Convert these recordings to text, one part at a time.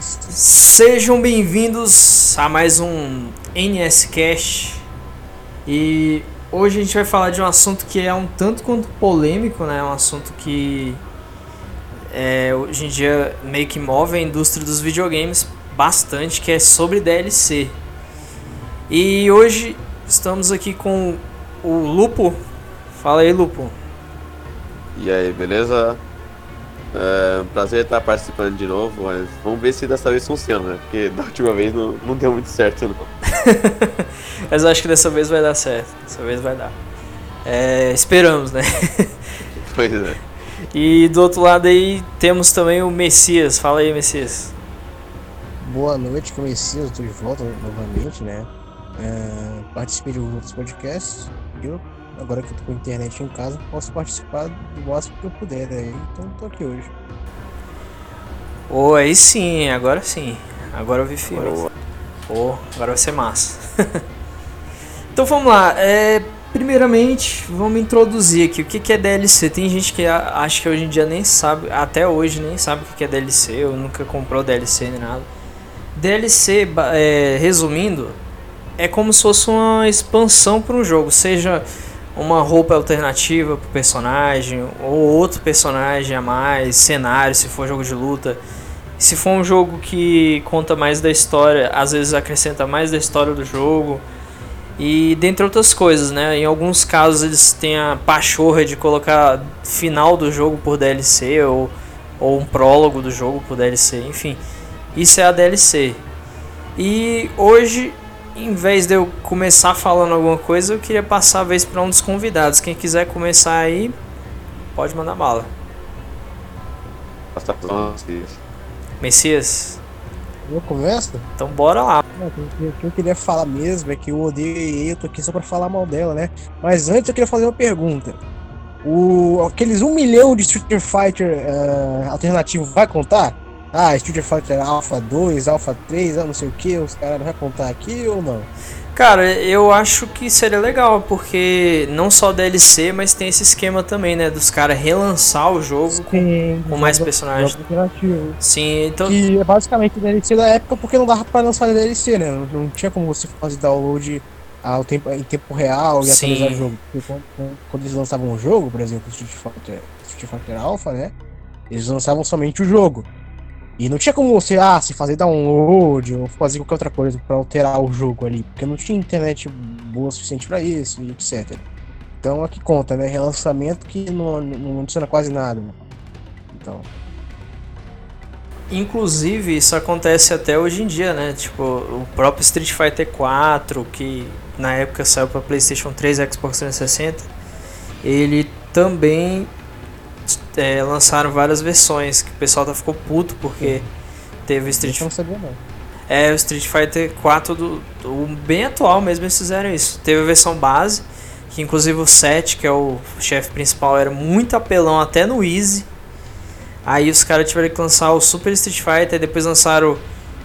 Sejam bem-vindos a mais um NSCast e hoje a gente vai falar de um assunto que é um tanto quanto polêmico, né? Um assunto que é, hoje em dia meio que move a indústria dos videogames bastante, que é sobre DLC. E hoje estamos aqui com o Lupo. Fala aí, Lupo. E aí, beleza? É, prazer estar participando de novo, mas vamos ver se dessa vez funciona, né? Porque da última vez não, não deu muito certo, não. mas eu acho que dessa vez vai dar certo. Dessa vez vai dar. É, esperamos, né? pois é. E do outro lado aí temos também o Messias. Fala aí, Messias. Boa noite, com o Messias. Estou de volta novamente, né? É, participei de outros podcasts. Eu agora que eu tô com internet em casa, posso participar do máximo que eu puder, né? Então tô aqui hoje. Oh, aí sim, agora sim. Agora eu vi filme. Oh, agora vai ser massa. então vamos lá. É, primeiramente, vamos introduzir aqui o que, que é DLC. Tem gente que acha que hoje em dia nem sabe, até hoje nem sabe o que é DLC, ou nunca comprou DLC nem nada. DLC, é, resumindo, é como se fosse uma expansão para um jogo, seja uma roupa alternativa pro personagem, ou outro personagem a mais, cenário, se for jogo de luta. Se for um jogo que conta mais da história, às vezes acrescenta mais da história do jogo. E dentre outras coisas, né? Em alguns casos eles têm a pachorra de colocar final do jogo por DLC ou, ou um prólogo do jogo por DLC, enfim. Isso é a DLC. E hoje em vez de eu começar falando alguma coisa, eu queria passar a vez para um dos convidados. Quem quiser começar aí, pode mandar bala. Messias. Eu começo? Então bora lá. O que eu queria falar mesmo é que eu odeio e eu tô aqui só pra falar mal dela, né? Mas antes eu queria fazer uma pergunta. O, aqueles um milhão de Street Fighter uh, alternativo vai contar? Ah, Street Fighter Alpha 2, Alpha 3, ah, não sei o que, os caras vão contar aqui ou não? Cara, eu acho que seria legal, porque não só DLC, mas tem esse esquema também, né? Dos caras relançar o jogo Sim, com, com mais personagens. Sim, então. Que é basicamente DLC da época, porque não dava pra lançar DLC, né? Não, não tinha como você fazer download ao tempo, em tempo real e Sim. atualizar o jogo. Porque quando, quando, eles lançavam um jogo, por exemplo, Street Fighter, Street Fighter Alpha, né? Eles lançavam somente o jogo. E não tinha como você, ah, se fazer download ou fazer qualquer outra coisa para alterar o jogo ali, porque não tinha internet boa o suficiente para isso, etc. Então aqui conta, né? Relançamento que não, não adiciona quase nada. Né? Então. Inclusive, isso acontece até hoje em dia, né? Tipo, o próprio Street Fighter 4, que na época saiu para PlayStation 3 e Xbox 360, ele também é, lançaram várias versões que o pessoal tá ficou puto porque Sim. teve o Street Fighter. É, o Street Fighter 4 do, do, bem atual mesmo eles fizeram isso. Teve a versão base, que inclusive o 7, que é o chefe principal, era muito apelão até no Easy. Aí os caras tiveram que lançar o Super Street Fighter, depois lançaram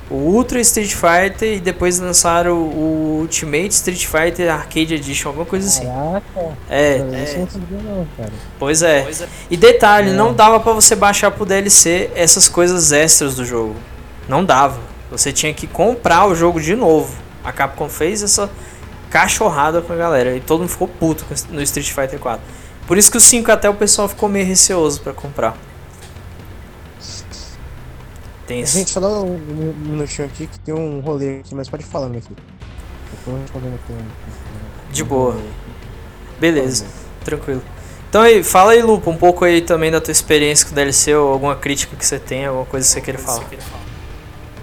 o Ultra Street Fighter e depois lançaram o Ultimate Street Fighter Arcade Edition, alguma coisa assim. Caraca, é, é. Não, pois, é. pois é. E detalhe, é. não dava para você baixar pro DLC essas coisas extras do jogo. Não dava. Você tinha que comprar o jogo de novo. A Capcom fez essa cachorrada com a galera e todo mundo ficou puto no Street Fighter 4. Por isso que o 5 até o pessoal ficou meio receoso para comprar. Tem isso. Gente, só dá um minutinho aqui que tem um rolê aqui, mas pode falar, meu filho. De boa. Beleza, tranquilo. Então aí, fala aí, Lupo, um pouco aí também da tua experiência com o DLC ou alguma crítica que você tem, alguma coisa que você queira falar.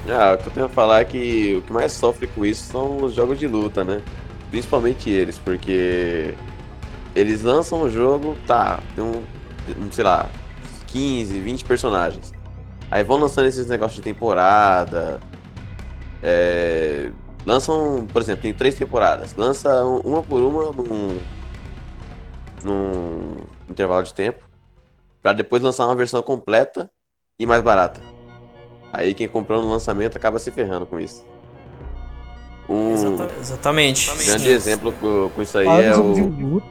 Ah, o que eu tenho a falar é que o que mais sofre com isso são os jogos de luta, né? Principalmente eles, porque eles lançam o jogo, tá, tem um, sei lá, 15, 20 personagens. Aí vão lançando esses negócios de temporada. É, lançam, por exemplo, tem três temporadas. Lança uma por uma num, num intervalo de tempo. para depois lançar uma versão completa e mais barata. Aí quem comprou no lançamento acaba se ferrando com isso. Um exatamente. grande exemplo com, com isso aí ah, é o.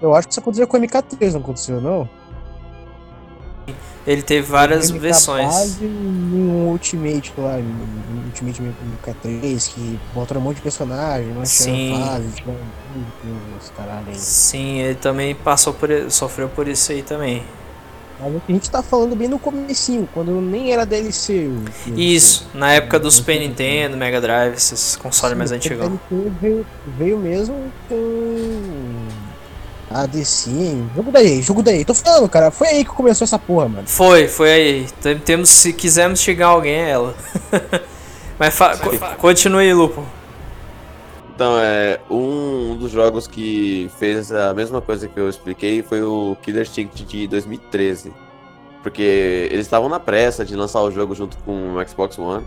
eu acho que isso aconteceu com o MK3, não aconteceu, não? Ele teve várias Game versões. capaz e um Ultimate lá, um Ultimate K3, que botaram um monte de personagem, Sim. fase, os caralho aí. Sim, ele também passou por, sofreu por isso aí também. Mas a gente tá falando bem no comecinho, quando nem era DLC. Isso, na época do Super sim. Nintendo, Mega Drive, esses consoles mais Sim, antigos. o DLC Veio, veio mesmo com a DC, jogo da EA, jogo da EA. Tô falando, cara, foi aí que começou essa porra, mano. Foi, foi aí. Tem- Temos, se quisermos chegar alguém, é ela. Mas fa- co- continue aí, Lupo. Então, é, um dos jogos que fez a mesma coisa que eu expliquei foi o Killer Instinct de 2013. Porque eles estavam na pressa de lançar o jogo junto com o Xbox One.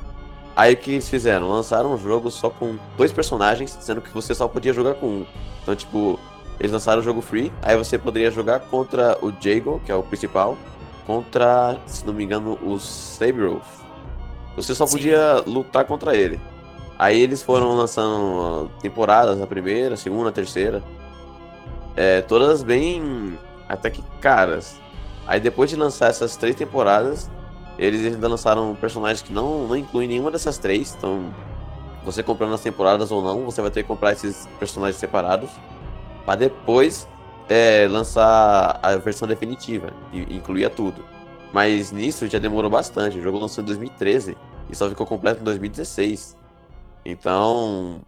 Aí o que eles fizeram? Lançaram um jogo só com dois personagens, sendo que você só podia jogar com um. Então, tipo, eles lançaram o jogo free, aí você poderia jogar contra o Jago, que é o principal, contra, se não me engano, o Sabroth. Você só Sim. podia lutar contra ele. Aí eles foram lançando temporadas, a primeira, a segunda, a terceira. É, todas bem até que caras. Aí depois de lançar essas três temporadas, eles ainda lançaram personagens que não, não incluem nenhuma dessas três. Então, você comprando as temporadas ou não, você vai ter que comprar esses personagens separados. Pra depois é, lançar a versão definitiva, e incluía tudo. Mas nisso já demorou bastante. O jogo lançou em 2013 e só ficou completo em 2016. Então,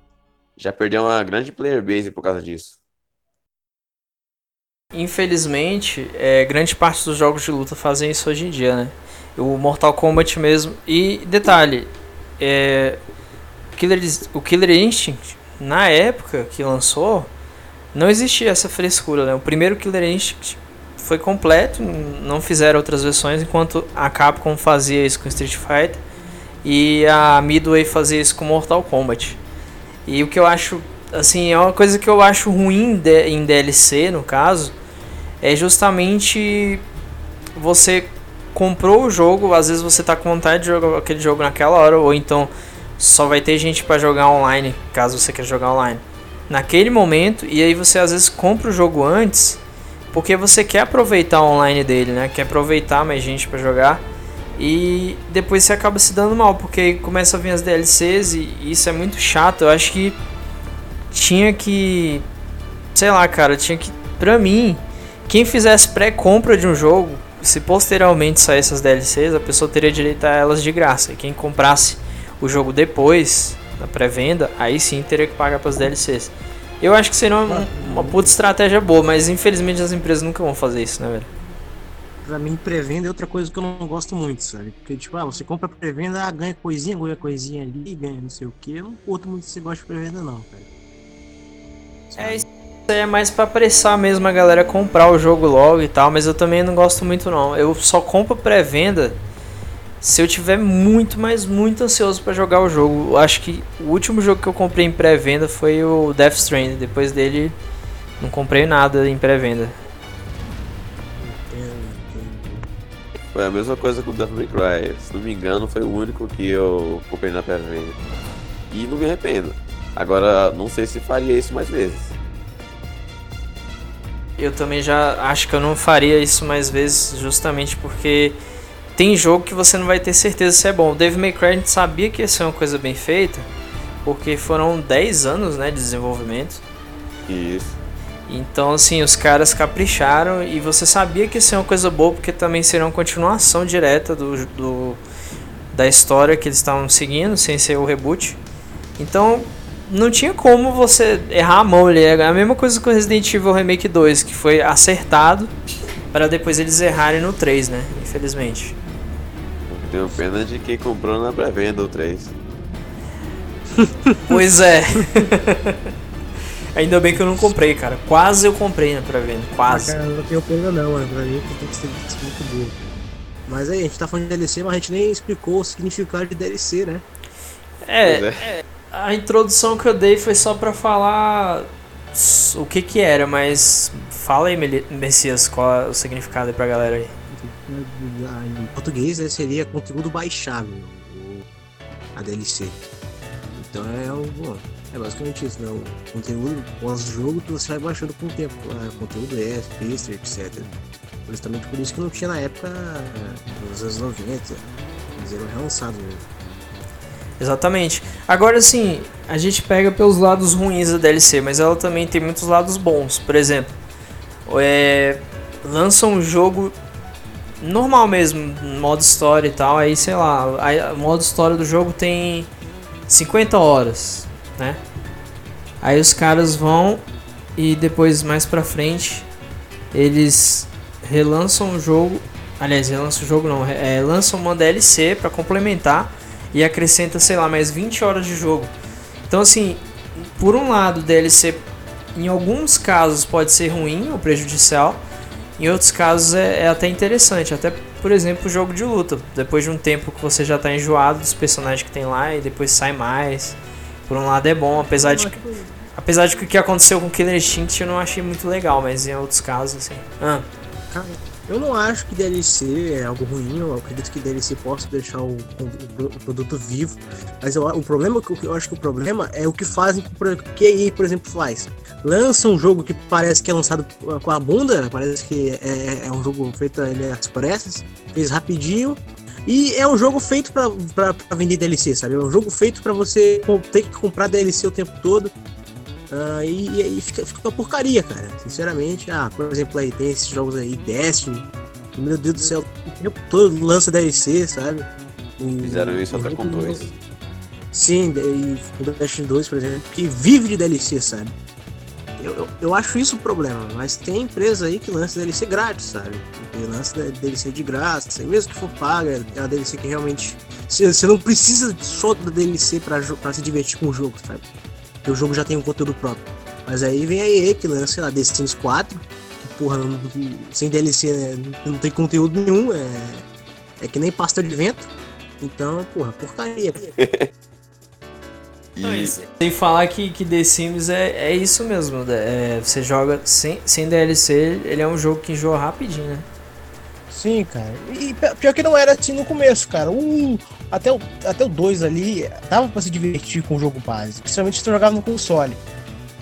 já perdeu uma grande player base por causa disso. Infelizmente, é, grande parte dos jogos de luta fazem isso hoje em dia, né? O Mortal Kombat mesmo. E detalhe, é, Killer, o Killer Instinct, na época que lançou, não existia essa frescura, né? O primeiro Killer Instinct foi completo, não fizeram outras versões, enquanto a Capcom fazia isso com Street Fighter e a Midway fazia isso com Mortal Kombat. E o que eu acho, assim, é uma coisa que eu acho ruim de- em DLC, no caso, é justamente você comprou o jogo, às vezes você tá com vontade de jogar aquele jogo naquela hora, ou então só vai ter gente para jogar online, caso você queira jogar online. Naquele momento, e aí você às vezes compra o jogo antes, porque você quer aproveitar o online dele, né? Quer aproveitar mais gente para jogar. E depois você acaba se dando mal, porque começa a vir as DLCs e isso é muito chato. Eu acho que tinha que. Sei lá, cara, tinha que. Pra mim, quem fizesse pré-compra de um jogo, se posteriormente saísse as DLCs, a pessoa teria direito a elas de graça. E quem comprasse o jogo depois, na pré-venda, aí sim teria que pagar para as DLCs. Eu acho que seria uma, uma puta estratégia boa, mas infelizmente as empresas nunca vão fazer isso, né, velho? Pra mim, pré-venda é outra coisa que eu não gosto muito, sabe? Porque, tipo, ah, você compra pré-venda, ah, ganha coisinha, ganha coisinha ali, ganha não sei o que. Eu não curto muito se gosta de pré-venda, não, cara. É, isso aí é mais pra apressar mesmo a galera comprar o jogo logo e tal, mas eu também não gosto muito não. Eu só compro pré-venda se eu tiver muito, mas muito ansioso pra jogar o jogo. Eu acho que o último jogo que eu comprei em pré-venda foi o Death Stranding. Depois dele, não comprei nada em pré-venda. Foi a mesma coisa com o Devil May Cry. Se não me engano, foi o único que eu comprei na pré-venda. E não me arrependo. Agora, não sei se faria isso mais vezes. Eu também já acho que eu não faria isso mais vezes, justamente porque tem jogo que você não vai ter certeza se é bom. O Devil May Cry a gente sabia que ia ser uma coisa bem feita, porque foram 10 anos né, de desenvolvimento. Isso. Então, assim, os caras capricharam e você sabia que ia ser uma coisa boa, porque também seria uma continuação direta do, do da história que eles estavam seguindo, sem ser o reboot. Então, não tinha como você errar a mão ali. É a mesma coisa com Resident Evil Remake 2, que foi acertado para depois eles errarem no 3, né? Infelizmente. Tenho pena de quem comprou na pré-venda o 3. Pois é. Ainda bem que eu não comprei, cara. Quase eu comprei na pré-venda. Quase. Ah, cara, eu não tenho pena não, mano. Pra mim tem que ser tem que ser muito boa. Mas aí, a gente tá falando de DLC, mas a gente nem explicou o significado de DLC, né? É, Pois é, a introdução que eu dei foi só pra falar o que que era, mas fala aí, Messias, qual é o significado aí pra galera aí. Em português né, seria conteúdo baixável, a DLC. Então é o. É basicamente isso, né? O conteúdo pós-jogo que você vai baixando com o tempo. Ah, conteúdo extra, extra, etc. Justamente por isso que não tinha na época nos anos 90. Eles eram relançados mesmo. Exatamente. Agora sim, a gente pega pelos lados ruins da DLC, mas ela também tem muitos lados bons. Por exemplo, é, lança um jogo normal mesmo, modo história e tal, aí sei lá, o modo história do jogo tem 50 horas, né? Aí os caras vão e depois mais pra frente eles relançam o jogo, aliás, relançam o jogo não, é, lançam uma DLC para complementar e acrescenta, sei lá, mais 20 horas de jogo. Então assim, por um lado, DLC em alguns casos pode ser ruim ou prejudicial, em outros casos é, é, até interessante, até por exemplo jogo de luta. Depois de um tempo que você já está enjoado dos personagens que tem lá e depois sai mais. Por um lado é bom, apesar de que, apesar de que o que aconteceu com Killer Instinct eu não achei muito legal, mas em outros casos assim. Ah. Eu não acho que DLC é algo ruim, eu acredito que DLC possa deixar o, o, o produto vivo, mas eu, o problema, eu acho que o problema é o que fazem, que aí, por exemplo, faz. Lança um jogo que parece que é lançado com a bunda, parece que é, é um jogo feito ali às pressas, fez rapidinho, e é um jogo feito para vender DLC, sabe? É um jogo feito para você ter que comprar DLC o tempo todo. Uh, e, e fica, fica uma porcaria, cara. Sinceramente. Ah, por exemplo, aí tem esses jogos aí, Destiny. Meu Deus do céu, o tempo todo lança DLC, sabe? E, Fizeram isso até com dois. Sim, e o Destiny 2, por exemplo, que vive de DLC, sabe? Eu, eu, eu, acho isso o problema, mas tem empresa aí que lança DLC grátis, sabe? Que lança DLC de graça, mesmo que for paga, é a DLC que realmente. Você não precisa só da DLC pra, pra se divertir com o jogo, sabe? Porque o jogo já tem um conteúdo próprio. Mas aí vem a EA que lança, sei lá, Destiny 4, que porra, não, sem DLC né, não tem conteúdo nenhum, é, é que nem pasta de vento. Então, porra, porcaria. E... Sem falar que, que The Sims é, é isso mesmo. Né? É, você joga sem, sem DLC, ele é um jogo que enjoa rapidinho, né? Sim, cara. E pior que não era assim no começo, cara. Um, até o 2 até o dois ali, dava pra se divertir com o jogo base. Principalmente se tu jogava no console.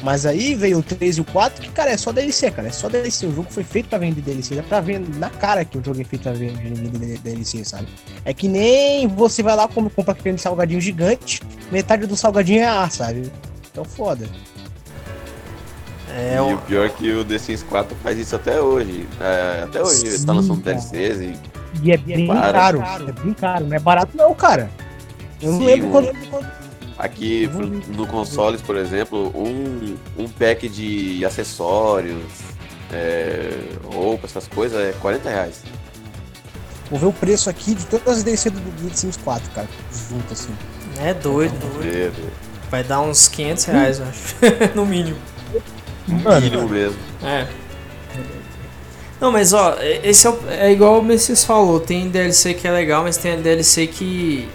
Mas aí veio o 3 e o 4, que, cara, é só DLC, cara. É só DLC. O jogo foi feito pra vender DLC. Dá pra ver na cara que o jogo é feito pra vender DLC, sabe? É que nem você vai lá e compra aquele salgadinho gigante, metade do salgadinho é ar, sabe? Então foda. É, e o pior é que o The Sims 4 faz isso até hoje. É, até hoje Sim, ele tá lançando DLCs e. E é bem caro. É bem caro, não é barato não, cara. Eu Sim, não lembro quando. Aqui no consoles, por exemplo, um, um pack de acessórios, é, roupa, essas coisas, é 40 reais. Vou ver o preço aqui de todas as DLC do, The Sims 4, cara. Junto assim. É doido, doido. Vai dar uns 500 reais, eu acho. no mínimo. Mínimo mesmo. É. Não, mas ó, esse é, o, é igual o Messias falou, tem DLC que é legal, mas tem DLC que.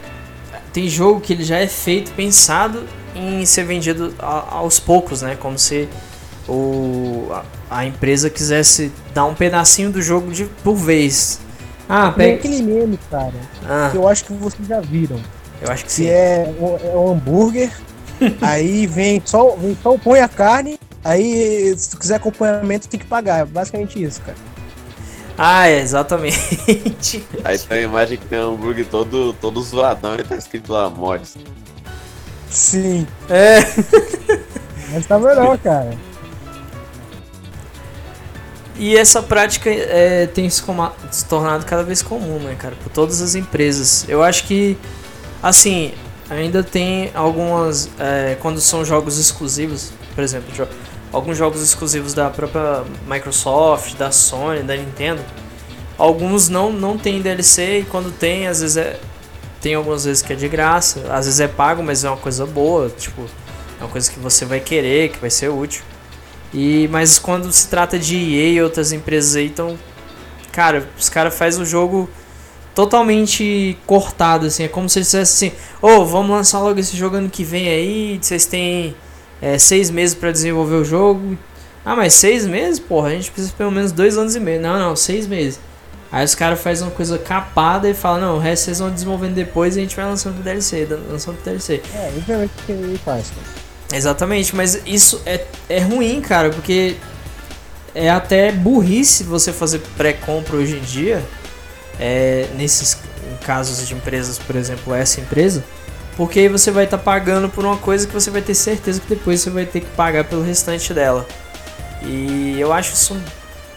Tem jogo que ele já é feito, pensado em ser vendido a, aos poucos, né? Como se o, a, a, empresa quisesse dar um pedacinho do jogo de, por vez. Ah, pega. aquele meme, cara. Ah. Eu acho que vocês já viram. Eu acho que, que sim. é, é um hambúrguer. aí vem só, vem só põe a carne Aí, se tu quiser acompanhamento, tem que pagar. É basicamente isso, cara. Ah, é, exatamente. Aí tem a imagem que tem um hambúrguer todo, todo zoadão e tá escrito lá mods. Sim. É. Mas tá melhor, cara. E essa prática é, tem se, se, tornado cada vez comum, né, cara? Por todas as empresas. Eu acho que, assim, ainda tem algumas. É, quando são jogos exclusivos, por exemplo, alguns jogos exclusivos da própria Microsoft, da Sony, da Nintendo. Alguns não, não tem DLC e quando tem, às vezes é. Tem algumas vezes que é de graça, às vezes é pago, mas é uma coisa boa, tipo, é uma coisa que você vai querer, que vai ser útil. E mas quando se trata de EA e outras empresas aí, então, cara, os caras fazem o jogo totalmente cortado assim, é como se eles dissessem assim: "Ô, oh, vamos lançar logo esse jogo ano que vem aí, vocês têm é, seis meses para desenvolver o jogo. Ah, mas seis meses? Porra, a gente precisa pelo menos dois anos e meio. Não, não, seis meses. Aí os caras fazem uma coisa capada e falam, não, o resto vocês vão desenvolvendo depois e a gente vai lançando pro DLC, lançando pro DLC. É, obviamente que ele faz, cara. Exatamente, mas isso é, é ruim, cara, porque é até burrice você fazer pré-compra hoje em dia, é, nesses casos de empresas, por exemplo, essa empresa, porque aí você vai estar tá pagando por uma coisa que você vai ter certeza que depois você vai ter que pagar pelo restante dela. E eu acho isso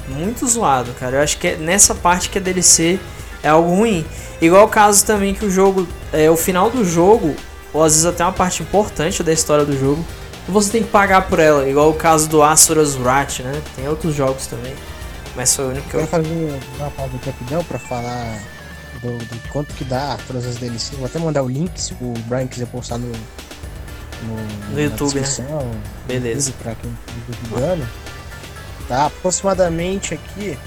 muito zoado, cara. Eu acho que é nessa parte que a DLC é algo ruim. Igual o caso também que o jogo, é o final do jogo, ou às vezes até uma parte importante da história do jogo, você tem que pagar por ela, igual o caso do Asuras Wrath, né? Tem outros jogos também, mas foi o único que eu... Quero fazer uma pausa rapidão pra falar do, do, quanto que dá todas as DLCs. Vou até mandar o link se o Brian quiser postar no, no, no YouTube, né? Beleza. YouTube, pra quem tá duvidando. Tá aproximadamente aqui.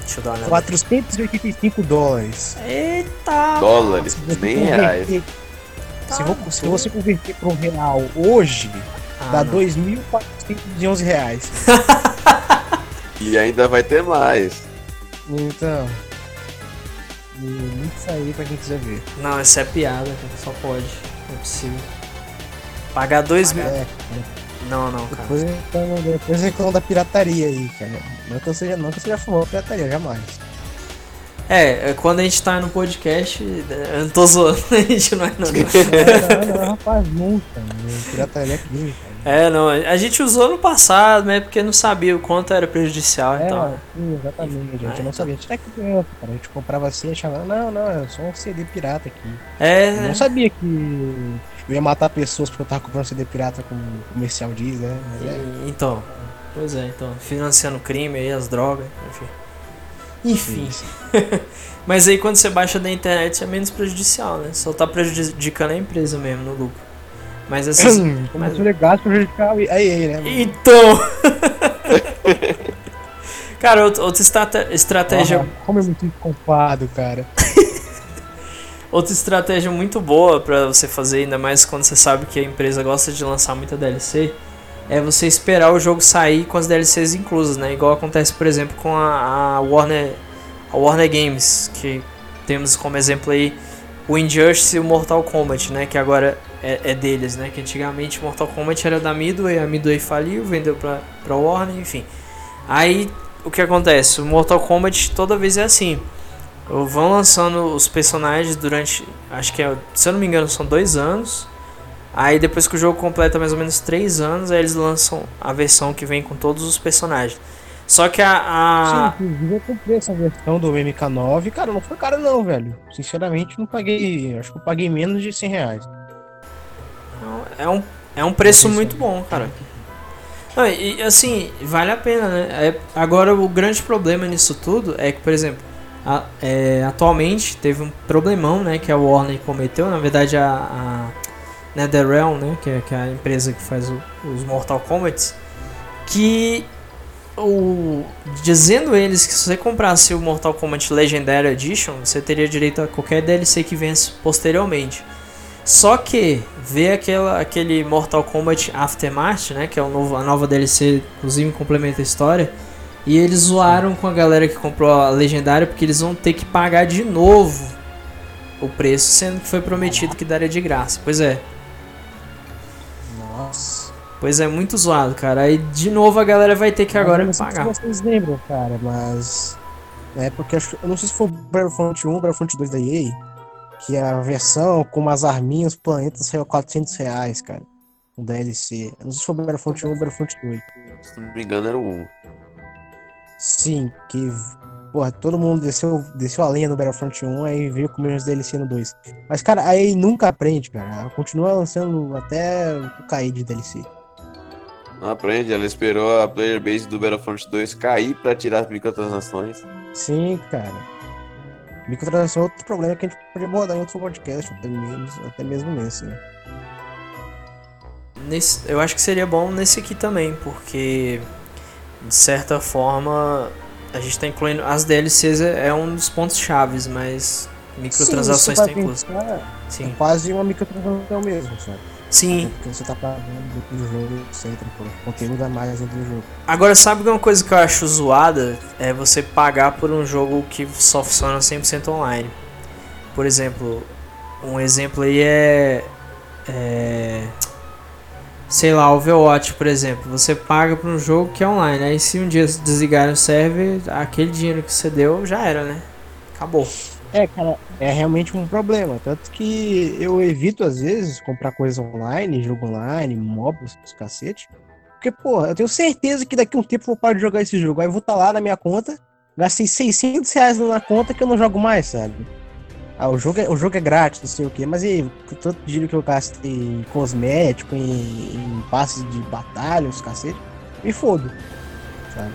Deixa eu dar uma 485 dólares. Eita! Dólares, nem reais. Se, vou, se você converter para um real hoje, ah, dá 2.411 reais. e ainda vai ter mais. Então. Link aí pra quem quiser ver. Não, essa é piada, só pode. Não é possível. Pagar 2 mil. É. Não, não, cara. Depois, então, depois reclama da pirataria aí, cara. Não que eu seja, não que eu seja fã pirataria, jamais. É, é, quando a gente tá no podcast, eu não tô zoando, a gente não é não. não, não, não rapaz, nunca. Pirataria é crime, É, não, a gente usou no passado, né? Porque não sabia o quanto era prejudicial é, então. Sim, exatamente, a gente não sabia. A gente criança, cara. A gente comprava assim e achava, não, não, é só um CD pirata aqui. É. Eu não sabia que eu ia matar pessoas porque eu tava comprando CD pirata com comercial diz, né? É. Então, pois é, então, financiando crime aí, as drogas, enfim. Enfim. Mas aí quando você baixa da internet é menos prejudicial, né? Só tá prejudicando a empresa mesmo no lucro. Mas assim. Como mas... legal prejudicar a EA, né? Então. cara, outra estratégia. como é muito culpado, cara. outra estratégia muito boa para você fazer, ainda mais quando você sabe que a empresa gosta de lançar muita DLC, é você esperar o jogo sair com as DLCs inclusas, né? Igual acontece, por exemplo, com a, a Warner, a Warner Games, que temos como exemplo aí o Injustice e o Mortal Kombat, né? Que agora é, é deles, né? Que antigamente Mortal Kombat era da Midway, a Midway faliu, vendeu pra, pra Warner, enfim. Aí o que acontece? Mortal Kombat toda vez é assim. Vão lançando os personagens durante, acho que é, se eu não me engano, são dois anos. Aí depois que o jogo completa mais ou menos 3 anos, aí eles lançam a versão que vem com todos os personagens. Só que a. a... Sim, eu comprei essa versão do MK9, cara, não foi caro não, velho. Sinceramente, não paguei. Acho que eu paguei menos de 100 reais. É um, é um preço muito bom, cara. Não, e assim, vale a pena, né? É, agora o grande problema nisso tudo é que, por exemplo, a, é, atualmente teve um problemão, né? Que a Warner cometeu. Na verdade, a, a NetherRealm, né, que é, que é a empresa que faz o, os Mortal Kombat, que o, dizendo eles que se você comprasse o Mortal Kombat Legendary Edition, você teria direito a qualquer DLC que vence posteriormente. Só que ver aquela, aquele Mortal Kombat Aftermath, né, que é o novo, a nova DLC, inclusive complementa a história, e eles zoaram com a galera que comprou a Legendária porque eles vão ter que pagar de novo o preço, sendo que foi prometido que daria de graça. Pois é, nossa. Pois é, muito zoado, cara. Aí de novo a galera vai ter que agora pagar. Não sei se vocês lembram, cara, mas. É porque eu não sei se foi o Battlefront 1 ou Battlefront 2 da EA, que a versão com umas arminhas, planetas saiu 400 reais, cara. Um DLC. Eu não sei se foi o Battlefront 1 ou Battlefront 2. Se não me engano, era o 1. Sim, que Porra, todo mundo desceu, desceu a lenha no Battlefront 1 aí veio com meus DLC no 2. Mas, cara, aí nunca aprende, cara. Ela continua lançando até o cair de DLC. Não aprende, ela esperou a player base do Battlefront 2 cair pra tirar as microtransações. Sim, cara. Microtransação é outro problema que a gente pode abordar em outro podcast, até mesmo, até mesmo nesse, né? Nesse, eu acho que seria bom nesse aqui também, porque de certa forma a gente tá incluindo. As DLCs é, é um dos pontos chaves, mas microtransações estão inclusas. Sim. É quase uma microtransação mesmo, sabe? Sim. Porque você tá pagando dentro do jogo, você entra por conteúdo a mais dentro do jogo. Agora, sabe uma coisa que eu acho zoada? É você pagar por um jogo que só funciona 100% online. Por exemplo, um exemplo aí é. É. sei lá, Overwatch, por exemplo, você paga por um jogo que é online, aí se um dia desligarem o server, aquele dinheiro que você deu já era, né? Acabou. É, cara, é realmente um problema. Tanto que eu evito, às vezes, comprar coisas online, jogo online, móveis, os cacete. Porque, pô, eu tenho certeza que daqui a um tempo eu vou parar de jogar esse jogo. Aí eu vou estar tá lá na minha conta, gastei 600 reais na conta que eu não jogo mais, sabe? Ah, o jogo é, o jogo é grátis, não sei o que, mas e todo dinheiro que eu gastei em cosmético, em, em passes de batalha, os cacete, me fodo, sabe?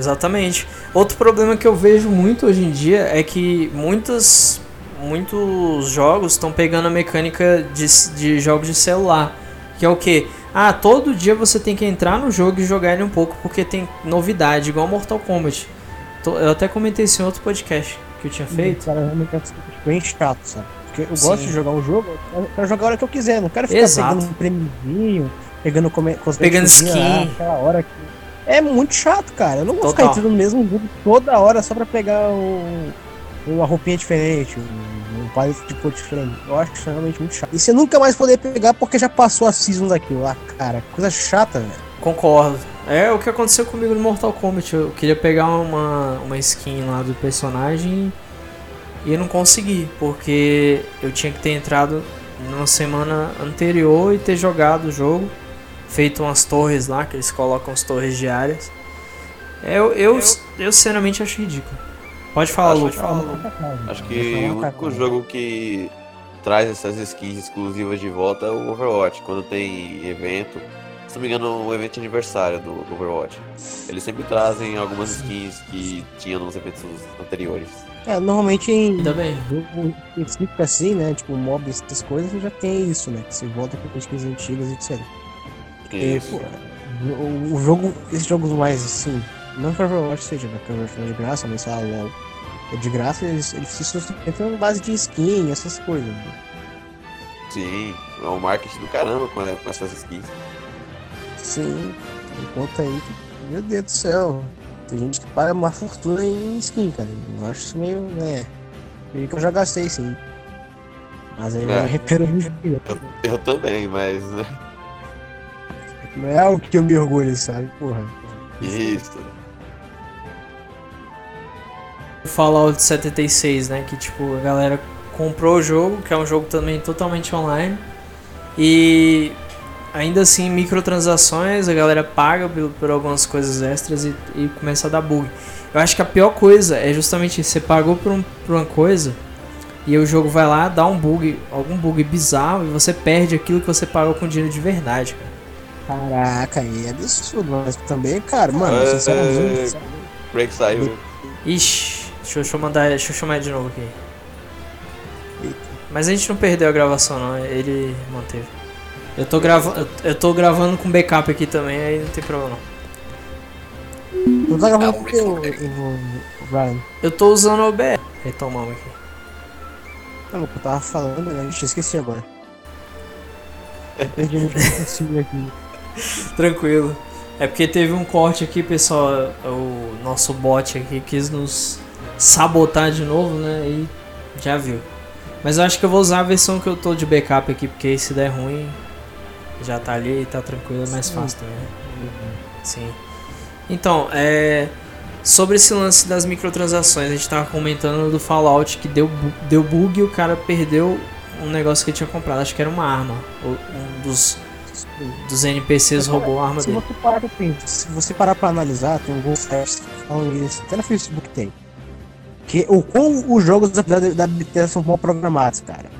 Exatamente. Outro problema que eu vejo muito hoje em dia é que muitos, muitos jogos estão pegando a mecânica de, de jogos de celular. Que é o que? Ah, todo dia você tem que entrar no jogo e jogar ele um pouco porque tem novidade, igual Mortal Kombat. Eu até comentei isso em outro podcast que eu tinha feito. Cara, realmente é bem chato, sabe? Porque eu Sim. gosto de jogar um jogo, eu quero jogar a hora que eu quiser, não quero ficar Exato. pegando um prêmiozinho, pegando. Pegando skin. Aquela hora que é muito chato, cara. Eu não vou Total. ficar entrando no mesmo grupo toda hora só pra pegar um, uma roupinha diferente, um, um palito de cor diferente. Eu acho que isso é realmente muito chato. E você nunca mais poder pegar porque já passou a season daquilo lá, cara. Coisa chata, velho. Concordo. É o que aconteceu comigo no Mortal Kombat. Eu queria pegar uma, uma skin lá do personagem e eu não consegui, porque eu tinha que ter entrado na semana anterior e ter jogado o jogo feito umas torres lá, que eles colocam as torres diárias. Eu, eu, eu, eu sinceramente acho ridículo. Pode falar, Lu. Acho que o único jogo que traz essas skins exclusivas de volta é o Overwatch, quando tem evento. Se não me engano, o evento de aniversário do Overwatch. Eles sempre trazem algumas skins que tinham nos eventos anteriores. É, normalmente em bem. jogo específico assim, né? Tipo mobs, essas coisas, já tem isso, né? Que você volta com skins antigas, etc. Isso. o, o, jogo, esses jogos mais assim, não que o Overwatch seja, né? Que o Overwatch é de graça, mas sei lá, LOL é de graça, eles, eles se sustentam base de skin, essas coisas. Né? Sim, é um marketing do caramba com, com essas skins. Sim, conta aí que, meu Deus do céu, tem gente que paga uma fortuna em skin, cara. Eu acho isso meio, né? Meio que eu já gastei sim. Mas aí é. eu repero eu, eu também, mas. Né? Não é algo que eu me orgulho, sabe? Porra. Isso. Fallout 76, né? Que tipo, a galera comprou o jogo, que é um jogo também totalmente online. E ainda assim, microtransações, a galera paga por, por algumas coisas extras e, e, começa a dar bug. Eu acho que a pior coisa é justamente você pagou por, um, por uma coisa e o jogo vai lá, dá um bug, algum bug bizarro e você perde aquilo que você pagou com dinheiro de verdade, cara. Caraca, aí é absurdo, mas também, cara, mano, é, sinceramente. É, break saiu. Ixi, deixa eu, deixa eu mandar. Deixa eu chamar de novo aqui. Mas a gente não perdeu a gravação não, ele manteve. Eu tô gravando. Eu tô gravando com backup aqui também, aí não tem problema não. Tu tá gravando com o que, Brian? Eu tô usando o OBS. Retomamos aqui. Não, eu tava falando, né? A gente esqueci agora. Eu perdi o aqui. Tranquilo. É porque teve um corte aqui, pessoal. O nosso bot aqui quis nos sabotar de novo, né? E já viu. Mas eu acho que eu vou usar a versão que eu tô de backup aqui, porque se der ruim, já tá ali e tá tranquilo, é mais fácil também. Uhum. Sim. Então, é. Sobre esse lance das microtransações, a gente tava comentando do Fallout que deu, deu bug e o cara perdeu um negócio que ele tinha comprado. Acho que era uma arma. Um dos dos NPCs roubou a arma se dele. Você parar, se você parar pra analisar, tem alguns sites falando isso, até no Facebook tem. Que o como os jogos da, da Bethesda são mal programados, cara.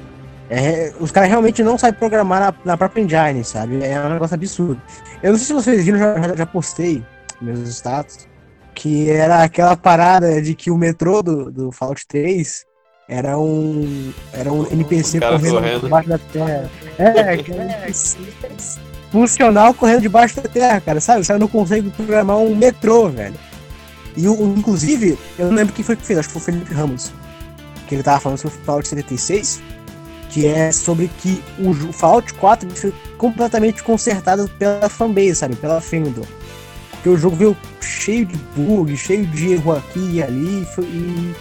É, os caras realmente não sabem programar na, na, própria engine, sabe? É um negócio absurdo. Eu não sei se vocês viram, já, já, já postei meus status, que era aquela parada de que o metrô do, do Fallout 3 era um. Era um NPC correndo, correndo debaixo da terra. É, um NPC funcional correndo debaixo da terra, cara, sabe? O cara não consegue programar um metrô, velho. E o, inclusive, eu não lembro quem foi que fez, acho que foi o Felipe Ramos. Que ele tava falando sobre o Fallout 76, que é sobre que o, Fallout 4 foi completamente consertado pela fanbase, sabe? Pela fandom. Porque o jogo veio cheio de bug, cheio de erro aqui e ali, foi, e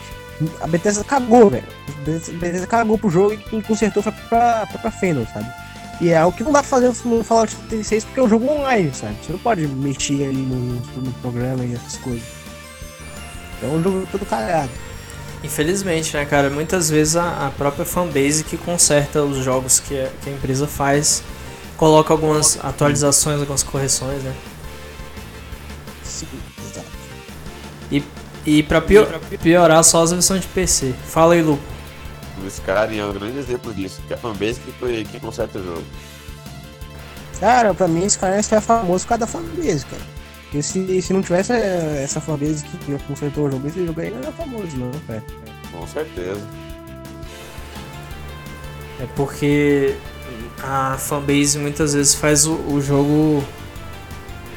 a Bethesda cagou, velho. A Bethesda cagou pro jogo e quem consertou foi pra, pra, pra Fandom, sabe? E é o que não dá pra fazer no Fallout 76 porque é um jogo online, sabe? Você não pode mexer ali no, no programa e essas coisas. É um jogo todo cagado. Infelizmente, né, cara? Muitas vezes a, a própria fanbase que conserta os jogos que a, que a empresa faz coloca algumas atualizações, algumas correções, né? Sim. E, e pra pior, piorar só as versões de PC. Fala aí, Lu. O Skyrim é um grande exemplo disso, que é a fanbase que, foi, que conserta o jogo. Cara, pra mim esse cara é famoso por causa da fanbase, cara. Porque se, se não tivesse eh, essa fanbase que consertou o jogo, esse jogo aí não era famoso, não, cara. Com certeza. É porque a fanbase muitas vezes faz o, o jogo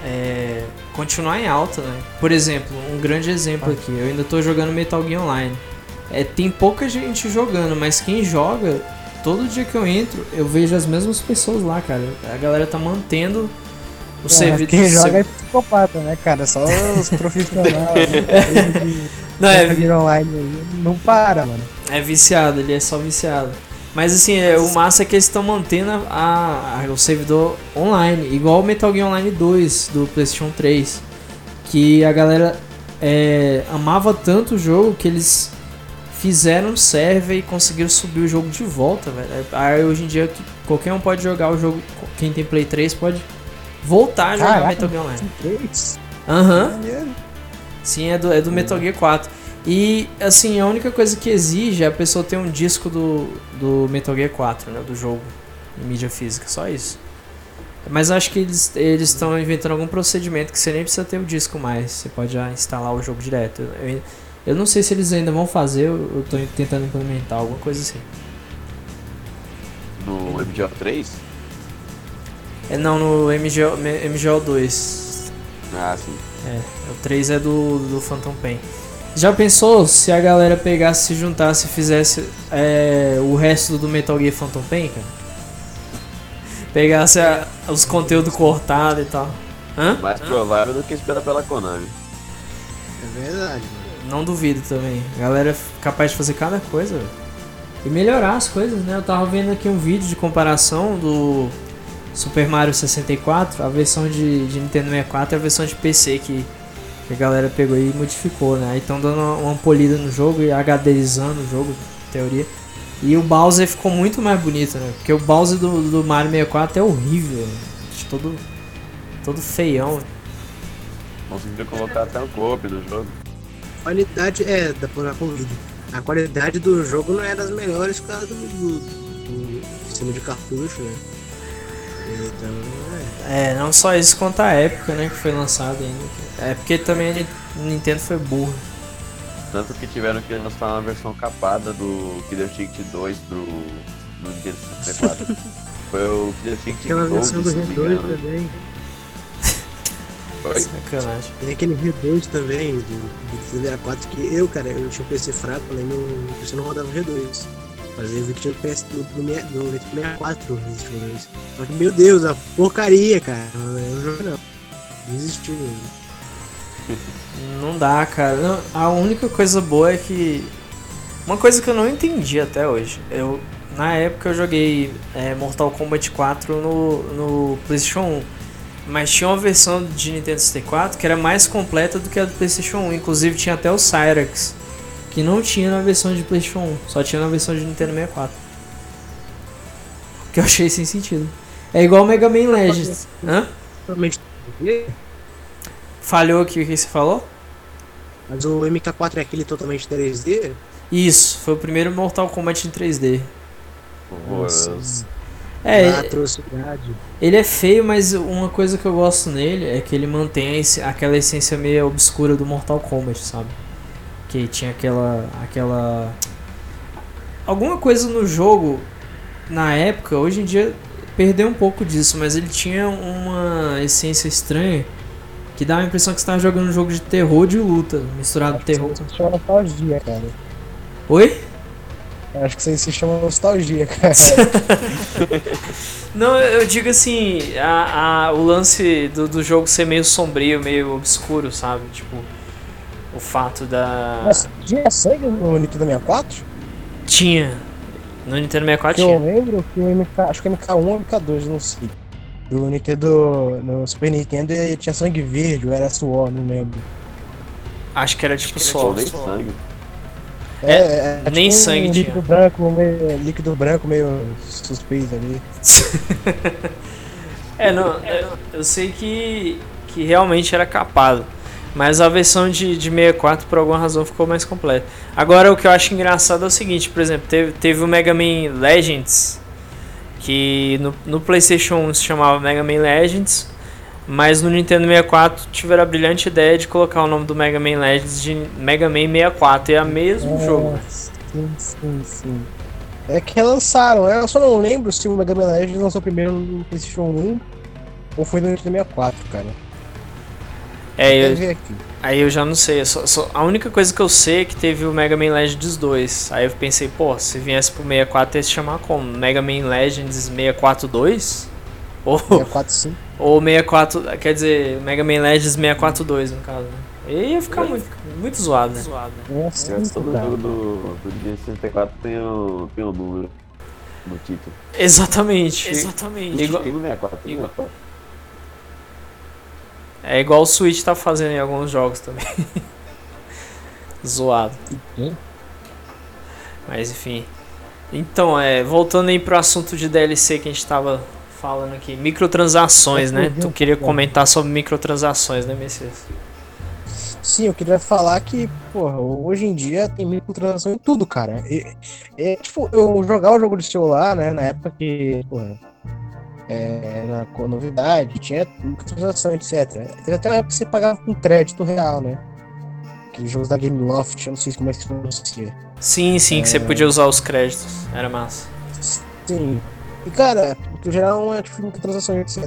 é, continuar em alta, né? Por exemplo, um grande exemplo aqui, eu ainda tô jogando Metal Gear Online. É, tem pouca gente jogando, mas quem joga, todo dia que eu entro, eu vejo as mesmas pessoas lá, cara. A galera tá mantendo o É, servidor. quem joga é psicopata, né, cara? Só os profissionais né, Não, é, online aí, não para, mano. É viciado, ele é só viciado. Mas assim, é, o massa é que eles estão mantendo a, a- o servidor online, igual o Metal Gear Online 2 do PlayStation 3. Que a galera é, amava tanto o jogo que eles fizeram um server e conseguiram subir o jogo de volta, velho. Aí hoje em dia que qualquer um pode jogar o jogo, quem tem Play 3 pode voltar a jogar Caraca. Metal Gear Online. Aham. Maneiro. Sim, é do, é do Metal Gear 4. E, assim, a única coisa que exige é a pessoa ter um disco do, do Metal Gear 4, né? Do jogo, em mídia física, só isso. Mas acho que eles eles estão inventando algum procedimento que você nem precisa ter o disco mais. Você pode já instalar o jogo direto. Eu, eu não sei se eles ainda vão fazer, eu tô tentando implementar alguma coisa assim. No MGO 3? É não, no MGO, MGO 2. Ah, sim. É, o 3 é do, do Phantom Pain. Já pensou se a galera pegasse, se juntasse e fizesse é, o resto do Metal Gear Phantom Pain, cara? Pegasse a- os conteúdos cortados e tal. Hã? Mais provável do que espera pela Konami. É verdade, mano. Não duvido também. A galera é capaz de fazer cada coisa, velho. E melhorar as coisas, né? Eu tava vendo aqui um vídeo de comparação do Super Mario 64, a versão de, de Nintendo 64 e a versão de PC que, que a galera pegou e modificou, né? Aí estão dando uma, polida no jogo e HDizando o jogo, em teoria. E o Bowser ficou muito mais bonito, né? Porque o Bowser do, do Mario 64 é horrível, né? todo, todo feião. Conseguiu colocar até o coop no jogo. qualidade é da por Covid. A qualidade do jogo não é das melhores por causa do, do, do sistema de cartucho, né? É. Não só isso quanto a época, né, que foi lançado ainda. É porque também a Ni- Nintendo foi burro. Tanto que tiveram que lançar uma versão capada do Killer Instinct 2 pro no Nintendo 64. Foi o Killer Instinct Aquela 12, versão do se não me R2 engano. também. Foi? Sacanagem. Tem aquele R2 também, do, do 64, que eu, cara, eu tinha um PC fraco, né? Meu PC não rodava R2. Mas eu que tinha PS do, do, meia- do 64 Resist 2. Só que, meu Deus, a porcaria, cara. Eu não jogo não. Desistiu mesmo. Não dá, cara. Não, a única coisa boa é que. Uma coisa que eu não entendi até hoje. Eu, na época eu joguei é, Mortal Kombat 4 no, no PlayStation 1. Mas tinha uma versão de Nintendo 64 que era mais completa do que a do PlayStation 1. Inclusive tinha até o Cyrax. Que não tinha na versão de PlayStation 1. Só tinha na versão de Nintendo 64. Que eu achei sem sentido. É igual o Mega Man Legends. Hã? Totalmente. Falhou aqui o que você falou? Mas o MK4 é aquele totalmente 3D? Isso, foi o primeiro Mortal Kombat em 3D. Horroroso. É, atrocidade. ele é feio, mas uma coisa que eu gosto nele é que ele mantém aquela essência meio obscura do Mortal Kombat, sabe? Que tinha aquela. aquela. Alguma coisa no jogo, na época, hoje em dia perdeu um pouco disso, mas ele tinha uma essência estranha que dá a impressão que você estava jogando um jogo de terror de luta, misturado terror. Isso chama nostalgia, cara. Oi? Acho que isso se chama nostalgia, cara. Não, eu digo assim, a, a- o lance do, do jogo ser meio sombrio, meio obscuro, sabe? Tipo, fato da. Mas tinha sangue no Nintendo 64? Tinha. No Nintendo 64 Que eu tinha. lembro que o MK, acho que o MK1 ou MK2, não sei. Do Nintendo, no Super Nintendo tinha sangue verde, ou era suor, não lembro. Acho que era tipo só. nem sangue. É, nem tipo sangue um tinha. líquido branco, meio, líquido branco meio suspeito ali. é, não, é, eu sei que, que realmente era capado. Mas a versão de, de 64 por alguma razão ficou mais completa. Agora o que eu acho engraçado é o seguinte, por exemplo, teve, teve o Mega Man Legends, que no, no Playstation 1 se chamava Mega Man Legends, mas no Nintendo 64 tiveram a brilhante ideia de colocar o nome do Mega Man Legends de Mega Man 64, e é o mesmo É, jogo. Sim, sim, sim. É que relançaram, eu só não lembro se o Mega Man Legends lançou primeiro no PlayStation 1 ou foi no Nintendo 64, cara. É, eu. Aí eu já não sei. eu só- só- a única coisa que eu sei é que teve o Mega Man Legends 2. Aí eu pensei, pô, se viesse pro 64 ia se chamar como? Mega Man Legends 642? Ou, 64 sim. ou 64. Quer dizer, Mega Man Legends 642 no caso. né? Aí ia ficar muito, muito zoado, né? É assim, Todo cara. jogo do, do Nintendo 64 tem o, tem o número no título. Exatamente. Exatamente. Igual- Tem no 64, tem no igual- 64. É igual o Switch tá fazendo em alguns jogos também. Zoado. Hum. Mas enfim. Então, é, voltando aí pro assunto de DLC que a gente tava falando aqui, microtransações, né? Tu queria comentar sobre microtransações, né, Messias? Sim, eu queria falar que, porra, hoje em dia tem microtransação em tudo, cara. E, é, tipo, eu jogava o jogo de celular, né, na época que, porra, é, era com novidade, tinha microtransação, etc. Teve até uma época que você pagava com crédito real, né? Aqueles jogos da Game Loft, eu não sei como é que se pronuncia. Sim, sim, que você É. podia usar os créditos. Era massa. Sim. E, cara, no geral é tipo microtransação, etc.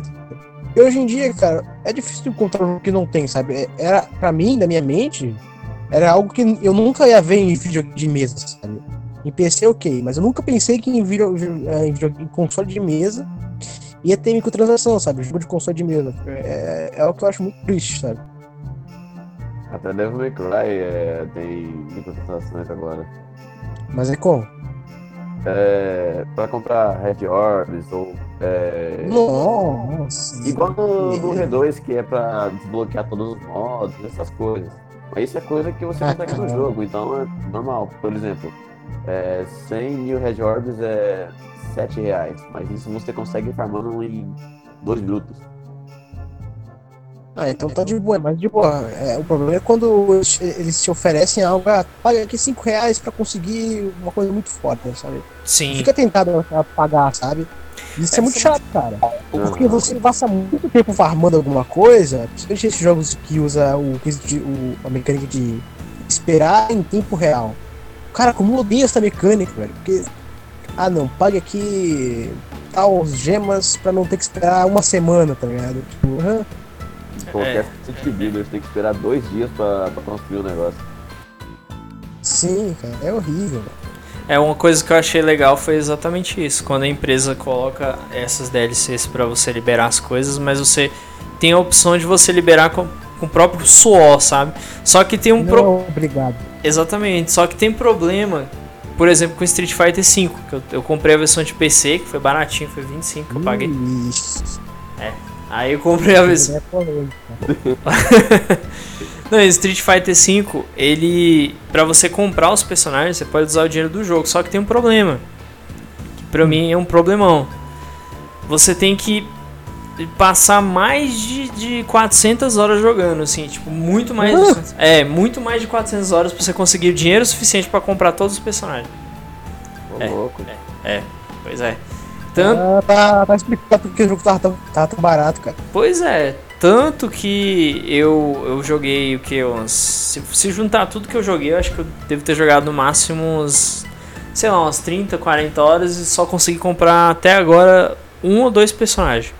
E hoje em dia, cara, é difícil encontrar um que não tem, sabe? É- Era, pra mim, na minha mente, era algo que eu nunca ia ver em vídeo de mesa, sabe? Em PC, ok, mas eu nunca pensei que em, vídeo, em, vídeo- em console de mesa ia ter microtransação, sabe? Jogo de console de mesa. É, é algo que eu acho muito triste, sabe? Até Devil May Cry é, tem microtransações agora. Mas é como? É, pra comprar Red Orbs ou. É, Nossa. igual no, no R2, que é pra desbloquear todos os modos, essas coisas. Mas isso é coisa que você Ah, consegue no caramba. jogo, então é normal. Por exemplo, é, 100 mil Red Orbs é 7 reais, mas isso você consegue farmando em 2 minutos. Ah, então tá de boa, mas de boa. É, o problema é quando eles- te oferecem algo, ah, paga aqui 5 reais pra conseguir uma coisa muito foda, sabe? Sim. Fica tentado a pagar, sabe? Isso é, muito chato, cara. Porque você passa muito tempo farmando alguma coisa, principalmente esses jogos que usa o, de- o- a mecânica de esperar em tempo real. Cara, como eu odeio essa mecânica, velho. Porque, ah não, pague aqui tal gemas pra não ter que esperar uma semana, tá ligado? Tipo, hã? Qualquer City Builder tem que esperar dois dias pra, pra construir o negócio. Sim, cara, é horrível. É uma coisa que eu achei legal foi exatamente isso. Quando a empresa coloca essas DLCs pra você liberar as coisas, mas você tem a opção de você liberar com, com o próprio suor, sabe? Só que tem um Não, pro... obrigado. Exatamente, só que tem problema. Por exemplo, com Street Fighter V, que eu, eu comprei a versão de PC, que foi baratinho, foi 25 que eu paguei. Ixi, Aí eu comprei a versão. é. Não, Street Fighter V, ele. Pra você comprar os personagens, você pode usar o dinheiro do jogo. Só que tem um problema. Que pra mim é um problemão. Você tem que passar mais de, de 400 horas jogando, assim, tipo, muito mais. de- é, muito mais de 400 horas pra você conseguir o dinheiro suficiente pra comprar todos os personagens. Ô, É. louco. Pois é. Tanto, Ah, tá, tá explicado porque o jogo tava tão, tava tão barato, cara. Pois é, tanto que eu, eu joguei o que? Uns, se, se juntar tudo que eu joguei, eu acho que eu devo ter jogado no máximo uns, sei lá, umas 30, 40 horas e só consegui comprar até agora um ou dois personagens.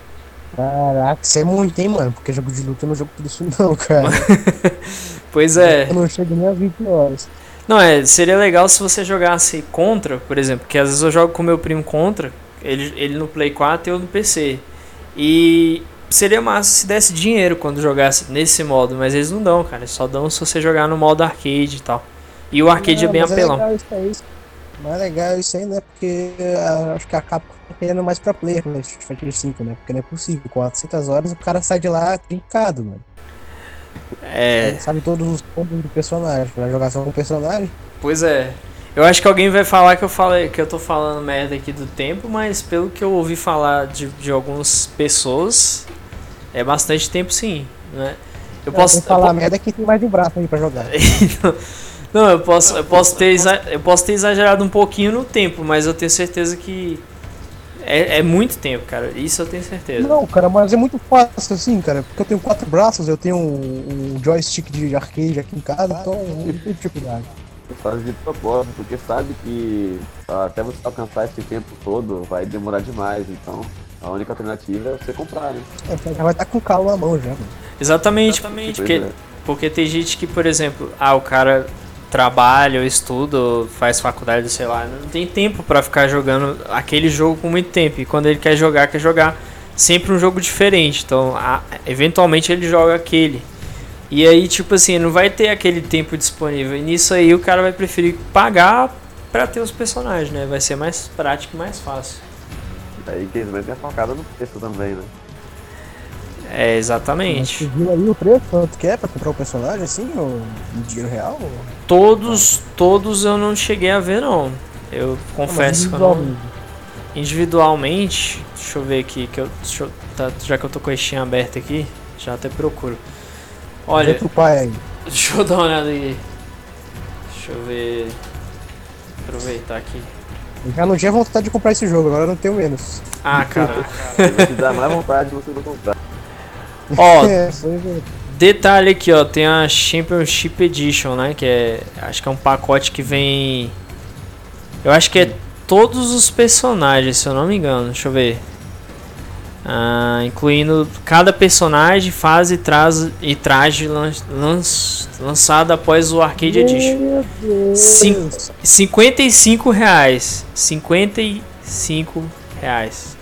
Caraca, isso é muito, hein, mano? Porque jogo de luta eu não jogo tudo isso não, cara. Pois é. Eu não chego nem a 20 horas. Não, é, seria legal se você jogasse contra, por exemplo, que às vezes eu jogo com meu primo contra, ele, ele no Play 4 e eu no PC. E seria massa se desse dinheiro quando jogasse nesse modo, mas eles não dão, cara. Eles só dão se você jogar no modo arcade e tal. E o arcade é Não, bem mas apelão. legal isso aí. Mas é legal isso aí, né? Porque ah, acho que a Capcom tá querendo mais pra player no Street Fighter 5, né? Porque não é possível. 400 horas o cara sai de lá trincado, mano. É, Ele sabe todos os pontos do personagem. Pra jogar só com o personagem. pois é. Eu acho que alguém vai falar que eu falei que eu tô falando merda aqui do tempo, mas pelo que eu ouvi falar de, de algumas pessoas, é bastante tempo sim, né? Eu posso, Quem falar merda é quem tem mais de um braço aí pra jogar. Não, eu posso, eu posso ter eu posso ter exagerado um pouquinho no tempo, mas eu tenho certeza que é, é muito tempo, cara. Isso eu tenho certeza. Não, cara, mas é muito fácil assim, cara. Porque eu tenho quatro braços, eu tenho um, um joystick de arcade aqui em casa, então não tem dificuldade. Faz de propósito, porque sabe que até você alcançar esse tempo todo vai demorar demais, então a única alternativa é você comprar, né? É, já vai estar com calo na mão já, mano. Exatamente, porque, Pois é. porque tem gente que, por exemplo, ah, o cara trabalha, estuda, faz faculdade, sei lá, não tem tempo pra ficar jogando aquele jogo por muito tempo. E quando ele quer jogar, quer jogar sempre um jogo diferente. Então, a- eventualmente ele joga aquele. E aí, tipo assim, não vai ter aquele tempo disponível. E nisso aí o cara vai preferir pagar pra ter os personagens, né? Vai ser mais prático e mais fácil. Aí que eles metem a facada no preço também, né? É, Você exatamente. viu aí o preço, quanto que é pra comprar o personagem, assim, no, no dinheiro real? Todos, todos eu não cheguei a ver, não. Eu confesso que eu não. Individualmente, deixa eu ver aqui, que eu, deixa eu- tá, já que eu tô com a Steam aberta aqui, já até procuro. Olha pro pai aí. deixa eu dar uma olhada aqui. Deixa eu ver. Aproveitar aqui. Eu já não tinha vontade de comprar esse jogo, agora eu não tenho menos. Ah, cara. Te dar mais vontade de você não comprar. Ó, É, detalhe aqui, ó, tem a Championship Edition, né? Que é. Acho que é um pacote que vem. Eu acho que é todos os personagens, se eu não me engano. Deixa eu ver. Ah, incluindo cada personagem, fase traz, e traje lan, lan- lançado após o Arcade Edition. Meu Deus. Sim. 55 reais. 55 reais.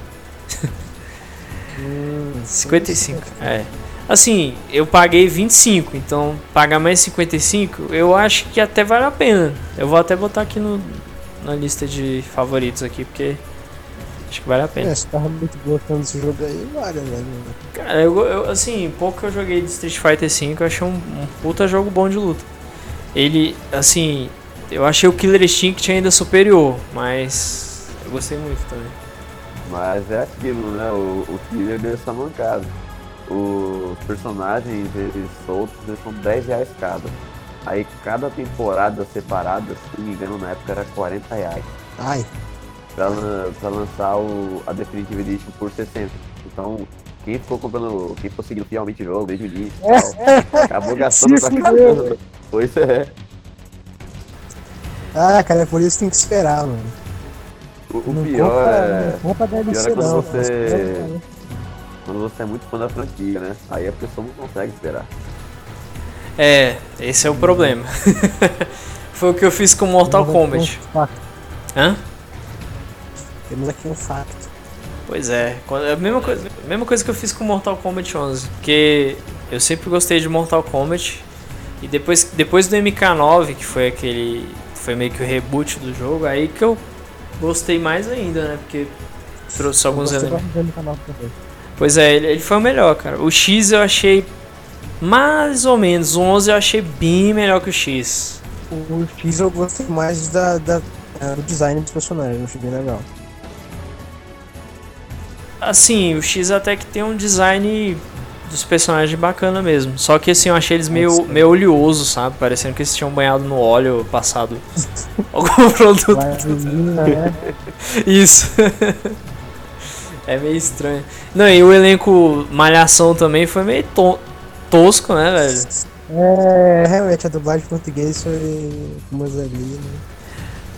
55, é. Assim, eu paguei 25, então pagar mais 55, eu acho que até vale a pena. Eu vou até botar aqui no, na lista de favoritos aqui, porque acho que vale a pena. É, se tava muito gostando desse jogo aí, vale, né? Cara, eu, eu- assim, pouco que eu joguei de Street Fighter V, eu achei um, um puta jogo bom de luta. Ele, assim, eu achei o Killer Instinct ainda superior, mas eu gostei muito também. Mas é aquilo, né? O, o killer deu essa mancada. Os personagens, eles soltos, eles são 10 reais cada. Aí cada temporada separada, se não me engano, na época era 40 reais. Ai, Pra, pra lançar o, a Definitive Edition por 60. Então, quem ficou comprando, quem ficou seguindo fielmente o jogo desde o início e tal, acabou gastando pra caramba. Pois é. ah, cara, é por isso que tem que esperar, mano. O, o Não pior compra, é. não compra DLC pior é quando não. você- Espera, Quando você é muito fã da franquia, né? Aí a pessoa não consegue esperar. É, esse é o problema. Foi o que eu fiz com Mortal Kombat. um. Hã? Temos aqui um facto. Pois é, é a mesma coisa, a mesma coisa que eu fiz com Mortal Kombat 11, porque eu sempre gostei de Mortal Kombat e depois, depois do MK9, que foi aquele, foi meio que o reboot do jogo, aí que eu gostei mais ainda, né? Porque trouxe alguns elementos. Pois é, ele, ele foi o melhor, cara. O X eu achei mais ou menos, o 11 eu achei bem melhor que o X. O X eu gostei mais da, da- do design dos personagens, eu achei bem legal. Assim, o X até que tem um design dos personagens bacana mesmo. Só que assim, eu achei eles meio, Nossa. meio oleosos, sabe? Parecendo que eles tinham banhado no óleo passado algum produto. Vaselina, né? Isso. é meio estranho. Não, e o elenco Malhação também foi meio to- tosco, né, velho? É, realmente a dublagem em português foi umas ali, né?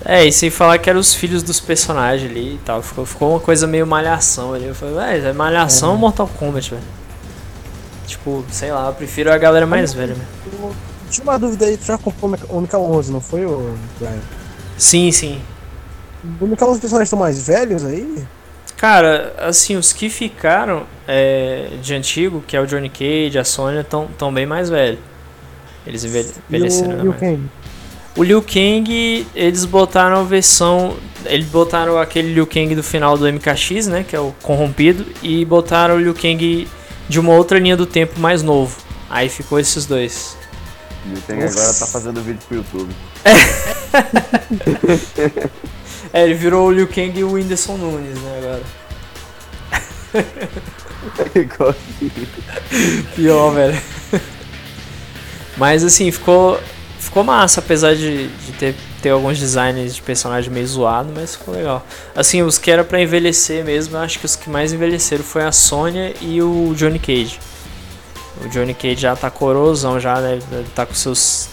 É, e sem falar que eram os filhos dos personagens ali e tal. Ficou, ficou uma coisa meio malhação ali. Eu falei, velho, é malhação É. ou Mortal Kombat, velho? Tipo, sei lá, eu prefiro a galera mais velha, velho. Tinha uma dúvida aí, tu já comprou o Unica 11, não foi, o Brian? Sim, sim. O Unica 11 personagens estão mais velhos aí? Cara, assim, os que ficaram é, de antigo, que é o Johnny Cage, a Sonya, estão tão bem mais velhos. Eles envelhe- E envelheceram, o, né? e o. Ken? O Liu Kang, eles botaram a versão. Eles botaram aquele Liu Kang do final do MKX, né? Que é o corrompido. E botaram o Liu Kang de uma outra linha do tempo mais novo. Aí ficou esses dois. O Liu Kang agora tá fazendo vídeo pro YouTube. É, ele virou o Liu Kang e o Whindersson Nunes, né, agora. Pior, velho. Mas assim, ficou, ficou massa, apesar de, de ter, ter alguns designs de personagem meio zoado, mas ficou legal. Assim, os que era pra envelhecer mesmo, eu acho que os que mais envelheceram foi a Sônia e o Johnny Cage. O Johnny Cage já tá corosão, já deve tá com seus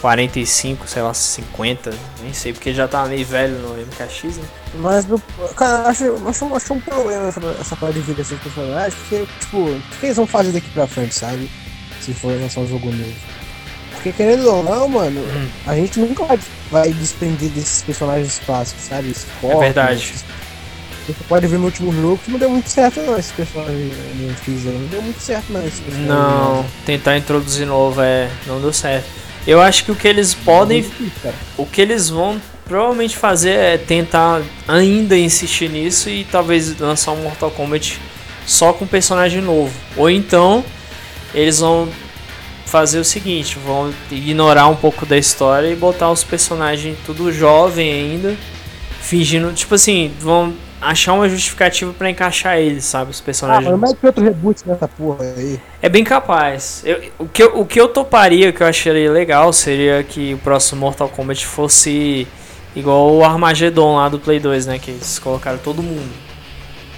45, sei lá, 50, nem sei, porque já tá meio velho no MKX, né? Mas, cara, acho, acho, acho um problema essa, essa parte de vida desses personagens, porque, tipo, o que eles vão fazer daqui pra frente, sabe? Se for lançar um jogo novo. Porque, querendo ou não, mano, Hum. a gente nunca vai, vai desprender desses personagens clássicos, sabe? Esse É verdade. Você pode ver no último jogo que não deu muito certo, não, esse personagem né, que fizeram. Não deu muito certo, não, esse personagem. Não, tentar introduzir novo é. não deu certo. Eu acho que o que eles podem. O que eles vão provavelmente fazer é tentar ainda insistir nisso e talvez lançar um Mortal Kombat só com personagem novo. Ou então eles vão fazer o seguinte, vão ignorar um pouco da história e botar os personagens tudo jovem ainda, fingindo, tipo assim, vão achar uma justificativa pra encaixar eles, sabe, os Ah, personagens. mas mete outro reboot nessa porra aí. É bem capaz. Eu- o, que eu, o que eu toparia, que eu acharia legal, seria que o próximo Mortal Kombat fosse igual o Armageddon lá do Play 2, né? Que eles colocaram todo mundo.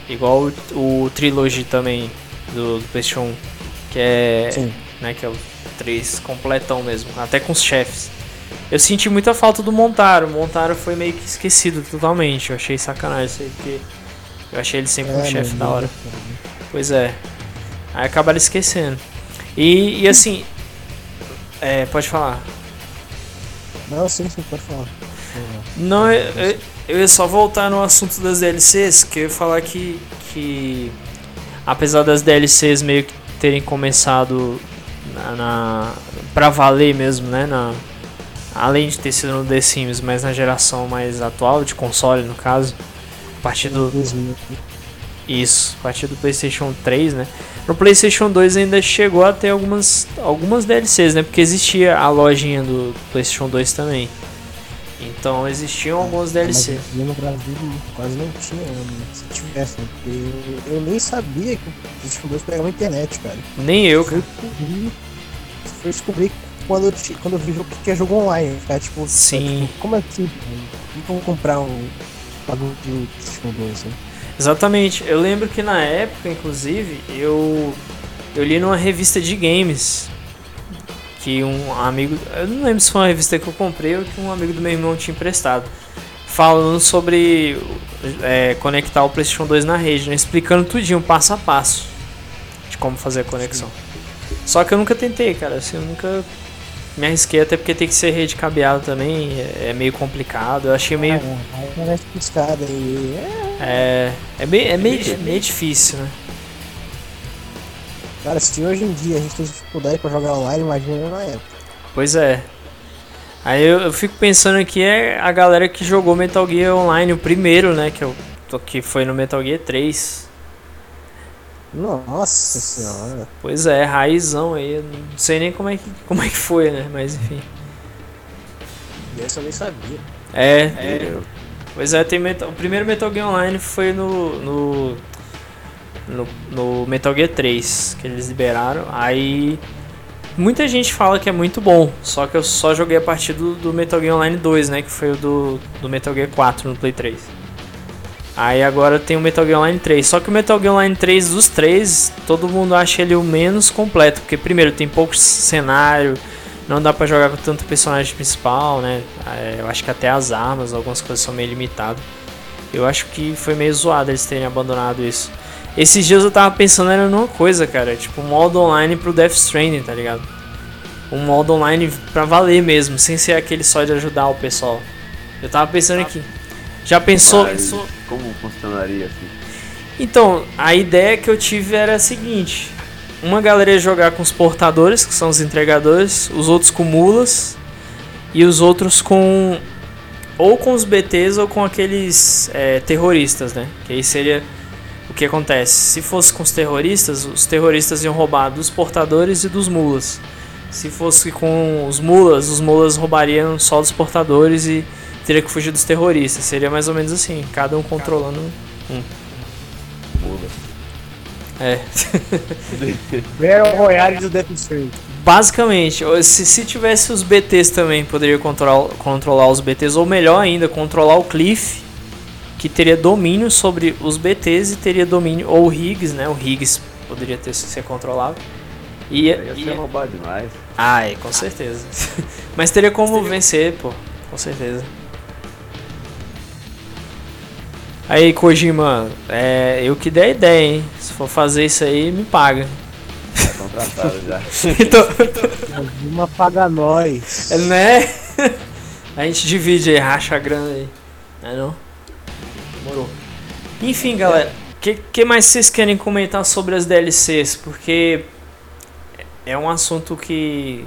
Igual o, o Trilogy também do, do PlayStation 1, que é, Sim. né, que é o 3 completão mesmo, até com os chefes. Eu senti muita falta do Montaro. O Montaro foi meio que esquecido totalmente. Eu achei sacanagem isso aí, porque eu achei ele sempre um É, chefe mano, da hora. Pois é. Aí acabaram esquecendo. E, e assim. É, pode falar. Não, sim, sim, pode falar. Não, eu, eu, eu ia só voltar no assunto das DLCs, que eu ia falar que, que apesar das DLCs meio que terem começado na, na pra valer mesmo, né, na, além de ter sido no The Sims, mas na geração mais atual de console no caso, a partir do 2000. isso, a partir do PlayStation 3, né? No PlayStation 2 ainda chegou a ter algumas, algumas DLCs, né? Porque existia a lojinha do PlayStation 2 também. Então existiam algumas DLCs. Mas no Brasil quase não tinha, né, se tivesse, né? Porque eu, eu nem sabia que o PlayStation 2 pegava a internet, cara. Nem eu, cara. Foi descobrir quando eu, quando eu vi jogo que tinha jogo online. Cara, tipo, Sim. tipo, como assim? Como como comprar um bagulho do PlayStation 2, né? Exatamente. Eu lembro que na época, inclusive, eu eu li numa revista de games que um amigo, eu não lembro se foi uma revista que eu comprei ou que um amigo do meu irmão tinha emprestado, falando sobre é, conectar o PlayStation 2 na rede, né? explicando tudinho, passo a passo de como fazer a conexão. Só que eu nunca tentei, cara, assim, eu nunca me arrisquei, até porque tem que ser rede cabeada também, é, é meio complicado. Eu achei meio Ah, e. É, é, é, meio, é meio, meio difícil, né? cara, se hoje em dia a gente tem dificuldade pra jogar online, imagina na época. Pois é. Aí eu, eu fico pensando aqui é a galera que jogou Metal Gear Online, o primeiro, né? Que, eu, que foi no Metal Gear 3. Nossa senhora. Pois é, raizão aí. eu Não sei nem como é que, como é que foi, né? Mas enfim. Essa eu nem sabia. É, é. Entendeu? Pois é, tem Metal, o primeiro Metal Gear Online foi no, no, no, no Metal Gear 3 que eles liberaram. Aí muita gente fala que é muito bom, só que eu só joguei a partir do, do Metal Gear Online 2, né? Que foi o do, do Metal Gear 4 no Play 3. Aí agora tem o Metal Gear Online 3. Só que o Metal Gear Online 3 dos três, todo mundo acha ele o menos completo. Porque primeiro tem pouco cenário, não dá pra jogar com tanto personagem principal, né? É, Eu acho que até as armas, algumas coisas são meio limitadas. Eu acho que foi meio zoado eles terem abandonado isso. Esses dias eu tava pensando era numa coisa, cara, tipo um modo online pro Death Stranding, tá ligado? Um modo online pra valer mesmo, sem ser aquele só de ajudar o pessoal. Eu tava pensando aqui. Já pensou? Mas como funcionaria assim? Então, a ideia que eu tive era a seguinte: uma galera ia jogar com os portadores, que são os entregadores, os outros com mulas, e os outros com ou com os BTs ou com aqueles é, terroristas, né? Que aí seria o que acontece. Se fosse com os terroristas, os terroristas iam roubar dos portadores e dos mulas. Se fosse com os mulas, os mulas roubariam só dos portadores e teria que fugir dos terroristas. Seria mais ou menos assim, cada um controlando um. Mulas. É. Battle Royale do Death Stranding. Basicamente, se, se tivesse os BTs também, poderia controlar, controlar os BTs, ou melhor ainda, controlar o Cliff, que teria domínio sobre os BTs e teria domínio, ou o Higgs, né? O Higgs poderia ter ser controlado. E, Ia e- ser roubado demais. ah, é, com certeza. Mas teria como vencer, pô, com certeza. Aí, Kojima, é, eu que dei a ideia, hein? Se for fazer isso aí, me paga. Tá contratado já. então, Uma paga nós. É, né? A gente divide aí, racha a grana aí. Não é não? Demorou. Enfim, galera. O que, que mais vocês querem comentar sobre as DLCs? Porque é um assunto que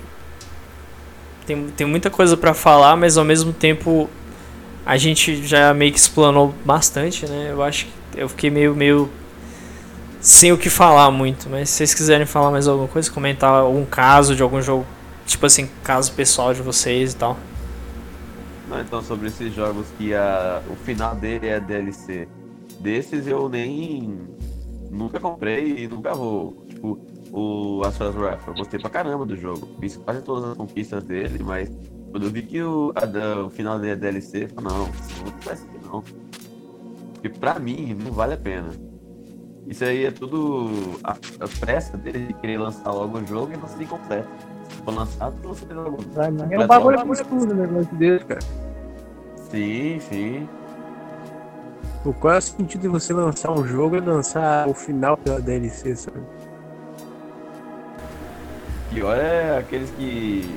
tem, tem muita coisa pra falar, mas ao mesmo tempo a gente já meio que explanou bastante, né? Eu acho que eu fiquei meio, meio sem o que falar muito. Mas se vocês quiserem falar mais alguma coisa, comentar algum caso de algum jogo Tipo assim, caso pessoal de vocês e tal. Não, então sobre esses jogos que a, o final dele é DLC. Desses eu nem. Nunca comprei e nunca vou. Tipo, o Asphalt Wrath, eu gostei pra caramba do jogo. Fiz quase todas as conquistas dele, mas quando eu vi que o, a da- o final dele é DLC, eu falei, não, isso não vai ser não. Porque pra mim não vale a pena. Isso aí é tudo a, a pressa dele de querer lançar logo o jogo e lançar incompleto. Se for lançado, você tem logo. É um bagulho estudo, né? negócio dele, cara. Sim, sim. O qual é o sentido de você lançar um jogo e lançar o final da DLC, sabe? Pior é aqueles que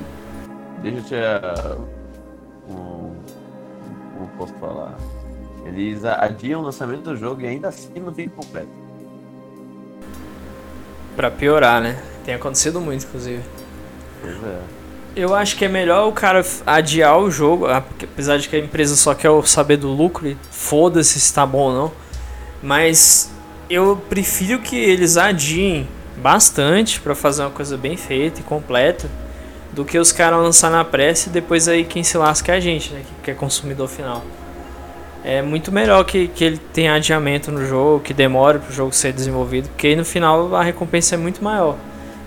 deixam te ah, um, como posso falar? Eles adiam o lançamento do jogo e ainda assim não fica completo. Pra piorar, né? Tem acontecido muito, inclusive. Pois é. Eu acho que é melhor o cara adiar o jogo, ah, apesar de que a empresa só quer saber do lucro e foda-se se tá bom ou não. Mas eu prefiro que eles adiem bastante pra fazer uma coisa bem feita e completa do que os caras lançar na pressa e depois aí quem se lasca é a gente, né? Que é consumidor final. É muito melhor que, que ele tenha adiamento no jogo, que demore pro jogo ser desenvolvido, porque aí no final a recompensa é muito maior.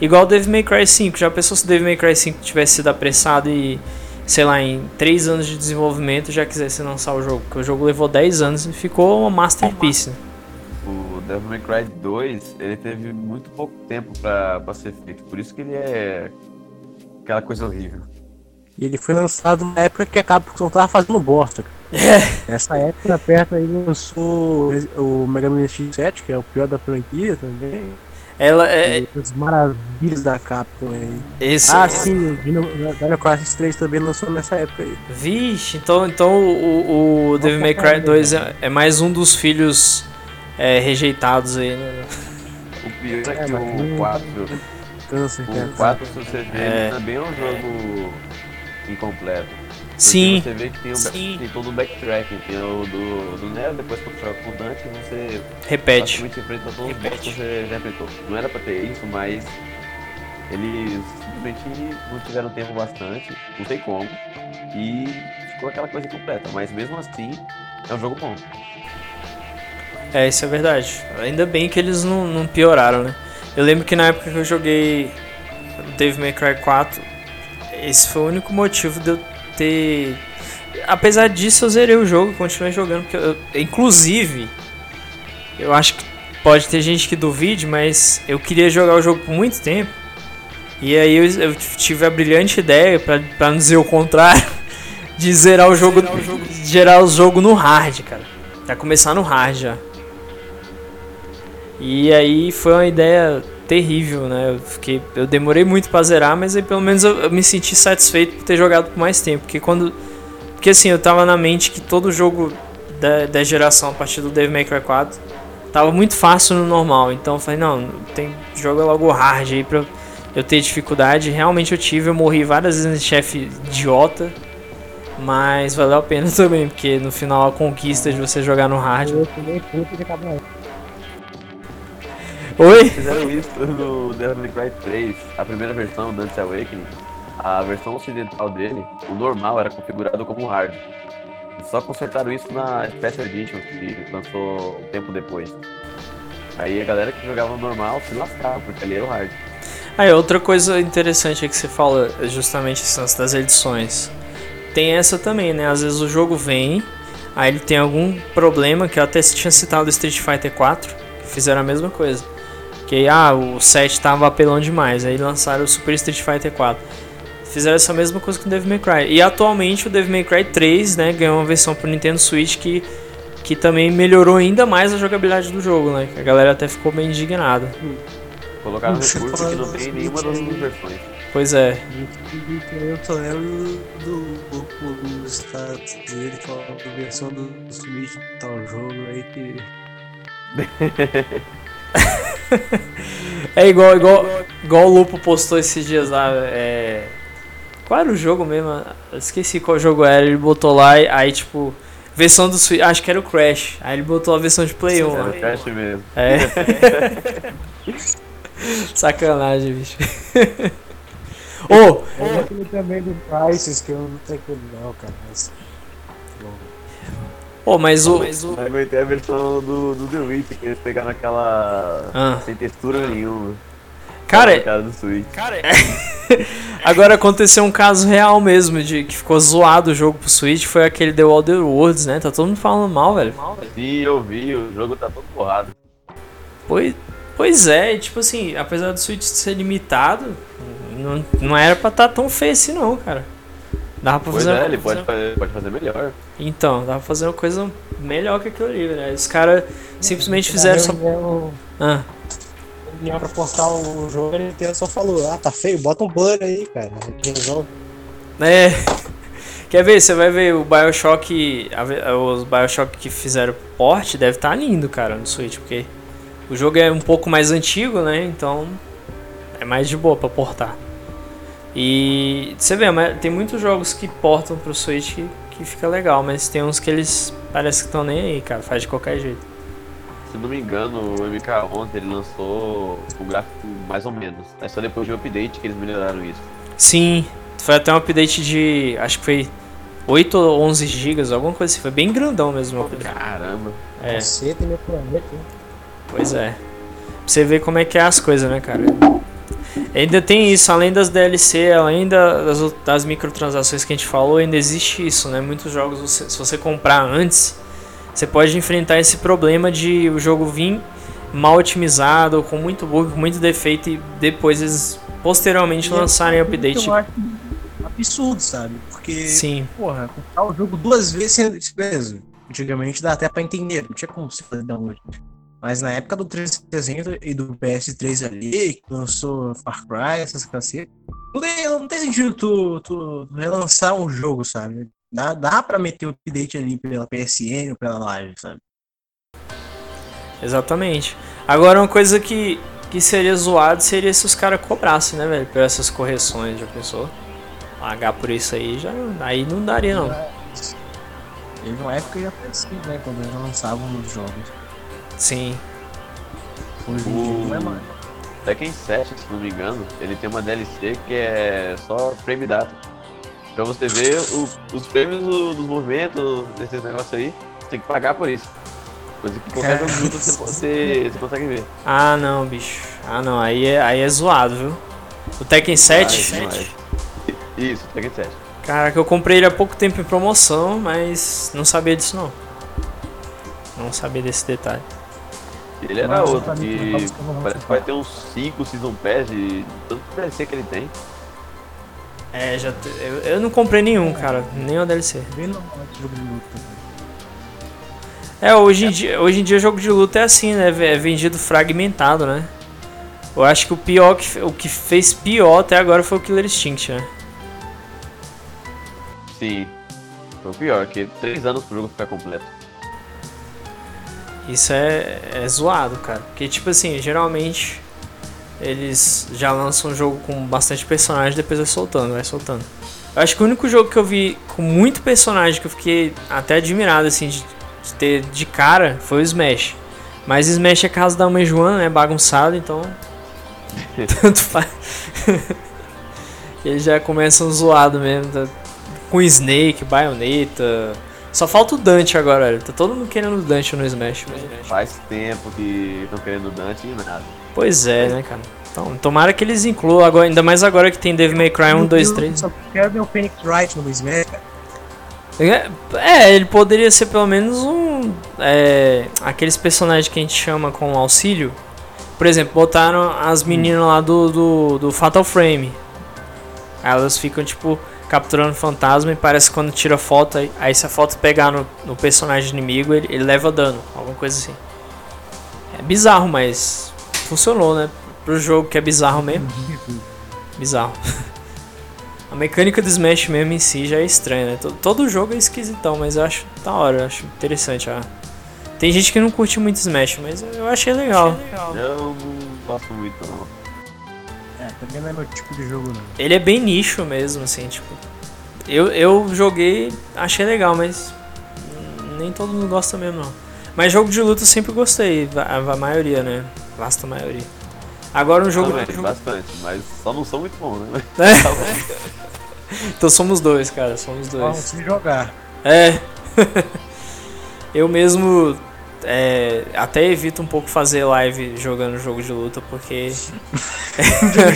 Igual o Devil May Cry 5. Já pensou se o Devil May Cry 5 tivesse sido apressado e, sei lá, em 3 anos de desenvolvimento já quisesse lançar o jogo? Porque o jogo levou 10 anos e ficou uma masterpiece. Né? O Devil May Cry 2, ele teve muito pouco tempo pra ser feito. Por isso que ele é aquela coisa horrível. E ele foi lançado na época que a Capcom tava fazendo bosta. cara. É. Nessa época, perto aí lançou o Mega Man X7, que é o pior da franquia também. Ela é. As maravilhas da Capcom aí. Esse, Ah, sim, o Dino- Crisis 3 também lançou nessa época aí. Vixe, então, então o, o Devil May Cry 2 é, é mais um dos filhos é, rejeitados aí, né? O pior é É, que o não- 4, Câncer, o 4 se você vê, É. também é um jogo incompleto. Porque Sim, Você vê que tem, o back- tem todo o backtracking, tem o do, do Nero, depois quando joga com o Dante, você repete. praticamente enfrenta todos os Repete. boss que você já enfrentou. Não era pra ter isso, mas eles simplesmente não tiveram tempo bastante, não sei como, e ficou aquela coisa completa. Mas mesmo assim, é um jogo bom. É, isso é verdade. Ainda bem que eles não, não pioraram, né? Eu lembro que na época que eu joguei Devil May Cry 4, esse foi o único motivo de eu ter. Apesar disso, eu zerei o jogo e continuei jogando. Porque eu- inclusive, eu acho que pode ter gente que duvide, mas eu queria jogar o jogo por muito tempo. E aí eu, eu tive a brilhante ideia, pra, pra não dizer o contrário, de zerar o jogo, zerar o jogo no hard, cara. Pra começar no hard já. E aí foi uma ideia terrível, né? Eu, fiquei, eu demorei muito pra zerar, mas aí pelo menos eu, eu me senti satisfeito por ter jogado por mais tempo. Porque quando. Porque assim, eu tava na mente que todo jogo da, da geração a partir do Devil May Cry 4 tava muito fácil no normal. Então eu falei, não, tem joga logo hard aí pra eu ter dificuldade. Realmente eu tive, eu morri várias vezes em chefe idiota. Mas valeu a pena também, porque no final a conquista de você jogar no hard. Eu de acabou. Oi? Fizeram isso no Devil May Cry 3, a primeira versão, Dance Awakening. A versão ocidental dele, o normal era configurado como hard. Só consertaram isso na Special Edition, que lançou um tempo depois. Aí a galera que jogava no normal se lascava, porque ali era o hard. Aí, outra coisa interessante que você fala é justamente esse lance das edições. Tem essa também, né? Às vezes o jogo vem, aí ele tem algum problema, que eu até tinha citado do Street Fighter 4, que fizeram a mesma coisa. Que ah, o 7 tava apelão demais, aí lançaram o Super Street Fighter 4. Fizeram essa mesma coisa com o Devil May Cry. E atualmente o Devil May Cry 3, né, ganhou uma versão pro Nintendo Switch que, que também melhorou ainda mais a jogabilidade do jogo, né? A galera até ficou bem indignada. Colocaram recurso que não do tem nenhuma das duas versões. Pois é. Eu só lembro do grupo dos Estados Unidos falando a versão do Switch tal jogo aí que. É igual, igual, igual o Lupo postou esses dias lá. É... Qual era o jogo mesmo? Eu esqueci qual jogo era. Ele botou lá e aí, tipo, versão do Switch. Acho que era o Crash. Aí ele botou a versão de Play 1 Era o Crash mesmo. É. Sacanagem, bicho. Ô, Eu aquele também do Prices, que eu não tenho aquele não, cara. Mas... ô, mas o. Eu aguentei a versão do, do The Witch, que eles pegaram aquela. Ah. sem textura nenhuma. Cara, cara do Switch. agora aconteceu um caso real mesmo de que ficou zoado o jogo pro Switch. Foi aquele The Wilder Worlds, né? Tá todo mundo falando mal, velho. Sim, eu vi, o jogo tá todo borrado. Pois, pois é, e tipo assim, apesar do Switch ser limitado, não, não era pra estar tão feio assim não, cara. Dava pra Pois fazer. é, ele pode fazer, pode fazer melhor. Então, dava pra fazer uma coisa melhor que aquilo ali, velho. Os caras simplesmente fizeram só. Reunião, Ah, reunião pra postar o jogo, ele inteiro só falou, ah, tá feio, bota um blur aí, cara. Resolve. é. Quer ver? Você vai ver o Bioshock. Os Bioshock que fizeram port deve estar lindo, cara, no Switch, porque o jogo é um pouco mais antigo, né? Então é mais de boa pra portar. E você vê, mas tem muitos jogos que portam pro Switch que, que fica legal, mas tem uns que eles parece que estão nem aí, cara, faz de qualquer jeito. Se não me engano, o MK ontem ele lançou o gráfico mais ou menos. É só depois de um update que eles melhoraram isso. Sim, foi até um update de. acho que foi 8 ou 11 GB, alguma coisa assim, foi bem grandão mesmo o update. Caramba. É. Você tem meu planeta, hein? Pois é. Pra você ver como é que é as coisas, né, cara? Ainda tem isso, além das DLC, além da- das, das microtransações que a gente falou, ainda existe isso, né? Muitos jogos, você- se você comprar antes, você pode enfrentar esse problema de o jogo vir mal otimizado, com muito bug, com muito defeito, e depois eles posteriormente lançarem update. Eu acho absurdo, sabe? Porque, Sim, porra, comprar o jogo duas vezes sem beleza. Antigamente dá até pra entender, não tinha como você fazer download. Mas na época do 360 e do PS3 ali, que lançou Far Cry, essas cacetas, não tem, não tem sentido tu, tu relançar um jogo, sabe? Dá, dá pra meter o update ali pela PSN ou pela live, sabe? exatamente. Agora, uma coisa que, que seria zoado seria se os caras cobrassem, né, velho? Por essas correções, já pensou? Pagar por isso aí já. Aí não daria, não. Teve uma época que já foi assim, né? Quando eles lançavam os jogos. Sim. Hoje em dia não é mais. Tekken 7, se não me engano, ele tem uma DLC que é só frame data. Pra você ver o- os prêmios do- dos movimentos, desses negócios aí, você tem que pagar por isso. Coisa que qualquer jogo você, você, você consegue ver. Ah, não, bicho. Ah, não. Aí é, aí é zoado, viu? O Tekken 7. Ai, demais. Isso, Tekken 7. Caraca, eu comprei ele há pouco tempo em promoção, mas não sabia disso, não. Não sabia desse detalhe. Ele era Mas, outro que parece que vai ter uns 5 Season Pass de tanto DLC que ele tem. É, já. te- Eu, eu não comprei nenhum, cara. Nem o DLC. Bem normal esse jogo de luta. né? É, hoje em, dia, hoje em dia jogo de luta é assim, né? É vendido fragmentado, né? Eu acho que o pior que, o que fez pior até agora foi o Killer Instinct, né? Sim. Foi o pior, que 3 anos pro jogo ficar completo. Isso é, é zoado, cara. Porque, tipo assim, geralmente eles já lançam um jogo com bastante personagem depois vai soltando, vai soltando. Eu acho que o único jogo que eu vi com muito personagem que eu fiquei até admirado, assim, de, de ter de cara foi o Smash. Mas Smash é casa da mãe Joana, né? Bagunçado, então. Tanto faz. Eles já começam zoado mesmo. Tá? Com Snake, Bayonetta. Só falta o Dante agora, olha. Tá todo mundo querendo o Dante no Smash. Mas... Faz tempo que estão querendo o Dante e nada. Pois é, né, cara? Então, tomara que eles incluam, agora, ainda mais agora que tem Devil May Cry 1, 2, 3. Só quero ver o Phoenix Wright no Smash, cara. É, é, ele poderia ser pelo menos um. É, aqueles personagens que a gente chama com auxílio. Por exemplo, botaram as meninas lá do, do, do Fatal Frame. Aí elas ficam tipo capturando fantasma e parece que quando tira foto, aí, aí se a foto pegar no, no personagem inimigo, ele, ele leva dano, alguma coisa assim. É bizarro, mas funcionou, né? Pro jogo que é bizarro mesmo. Bizarro. A mecânica do Smash mesmo em si já é estranha, né? Todo, todo jogo é esquisitão, mas eu acho da hora, eu acho interessante. Ah. Tem gente que não curte muito Smash, mas eu achei legal. Eu não gosto muito, não. É, também não é meu tipo de jogo, não. Ele é bem nicho mesmo, assim, tipo. Eu, eu joguei, achei legal, mas nem todo mundo gosta mesmo, não. Mas jogo de luta eu sempre gostei, a, a maioria, né? Vasta maioria. Agora um jogo. Também, bastante, mas só não sou muito bom, né? É. então somos dois, cara, somos Vamos dois. se jogar. É. eu mesmo é, até evito um pouco fazer live jogando jogo de luta, porque.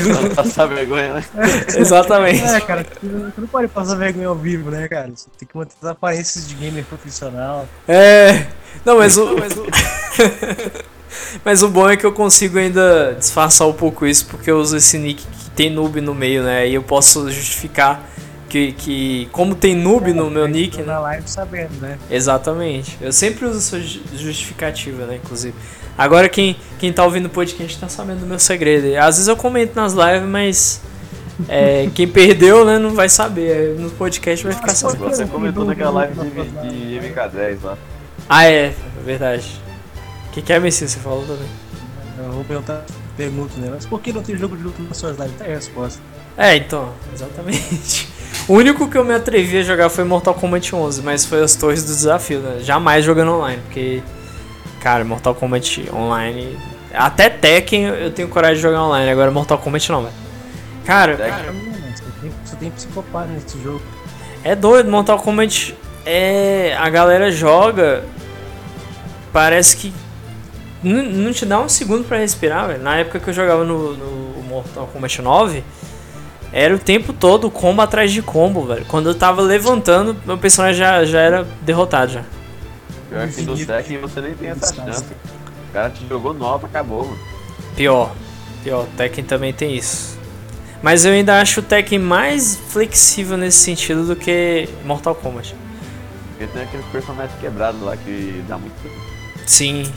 Não passar vergonha, né? Exatamente. É, cara, tu não pode passar vergonha ao vivo, né, cara? Você tem que manter as aparências de gamer profissional. É. Não, mas o. Mas o, mas o bom é que eu consigo ainda disfarçar um pouco isso, porque eu uso esse nick que tem noob no meio, né? E eu posso justificar que, que como tem noob no meu nick, Tô né? na live sabendo, né? Exatamente. Eu sempre uso essa ju- justificativa, né, inclusive. Agora quem, quem tá ouvindo o podcast tá sabendo do meu segredo. Às vezes eu comento nas lives, mas é, quem perdeu, né, não vai saber. No podcast vai ficar sabendo. Você comentou naquela live de, de MK10 lá. Ah, é, é verdade. O que, que é, Messias? Você falou também. Eu vou perguntar, pergunto, né? Mas por que não tem jogo de luta nas suas lives? Tá aí a resposta. É, então, exatamente. O único que eu me atrevi a jogar foi Mortal Kombat 11, mas foi as torres do desafio, né? Jamais jogando online, porque, cara, Mortal Kombat online. Até Tekken eu tenho coragem de jogar online, agora Mortal Kombat não, velho. Cara, Cara, tem, você tem psicopata nesse jogo. é doido, Mortal Kombat é. A galera joga. Parece que. Não, não te dá um segundo pra respirar, velho. Na época que eu jogava no, no Mortal Kombat 9, era o tempo todo combo atrás de combo, velho. Quando eu tava levantando, meu personagem já, já era derrotado já. Pior que no Tekken você nem tem essa chance. O cara te jogou nova, acabou, mano. Pior. Pior, Tekken também tem isso. Mas eu ainda acho o Tekken mais flexível nesse sentido do que Mortal Kombat. Porque tem aqueles personagens quebrados lá que dá muito. Sim.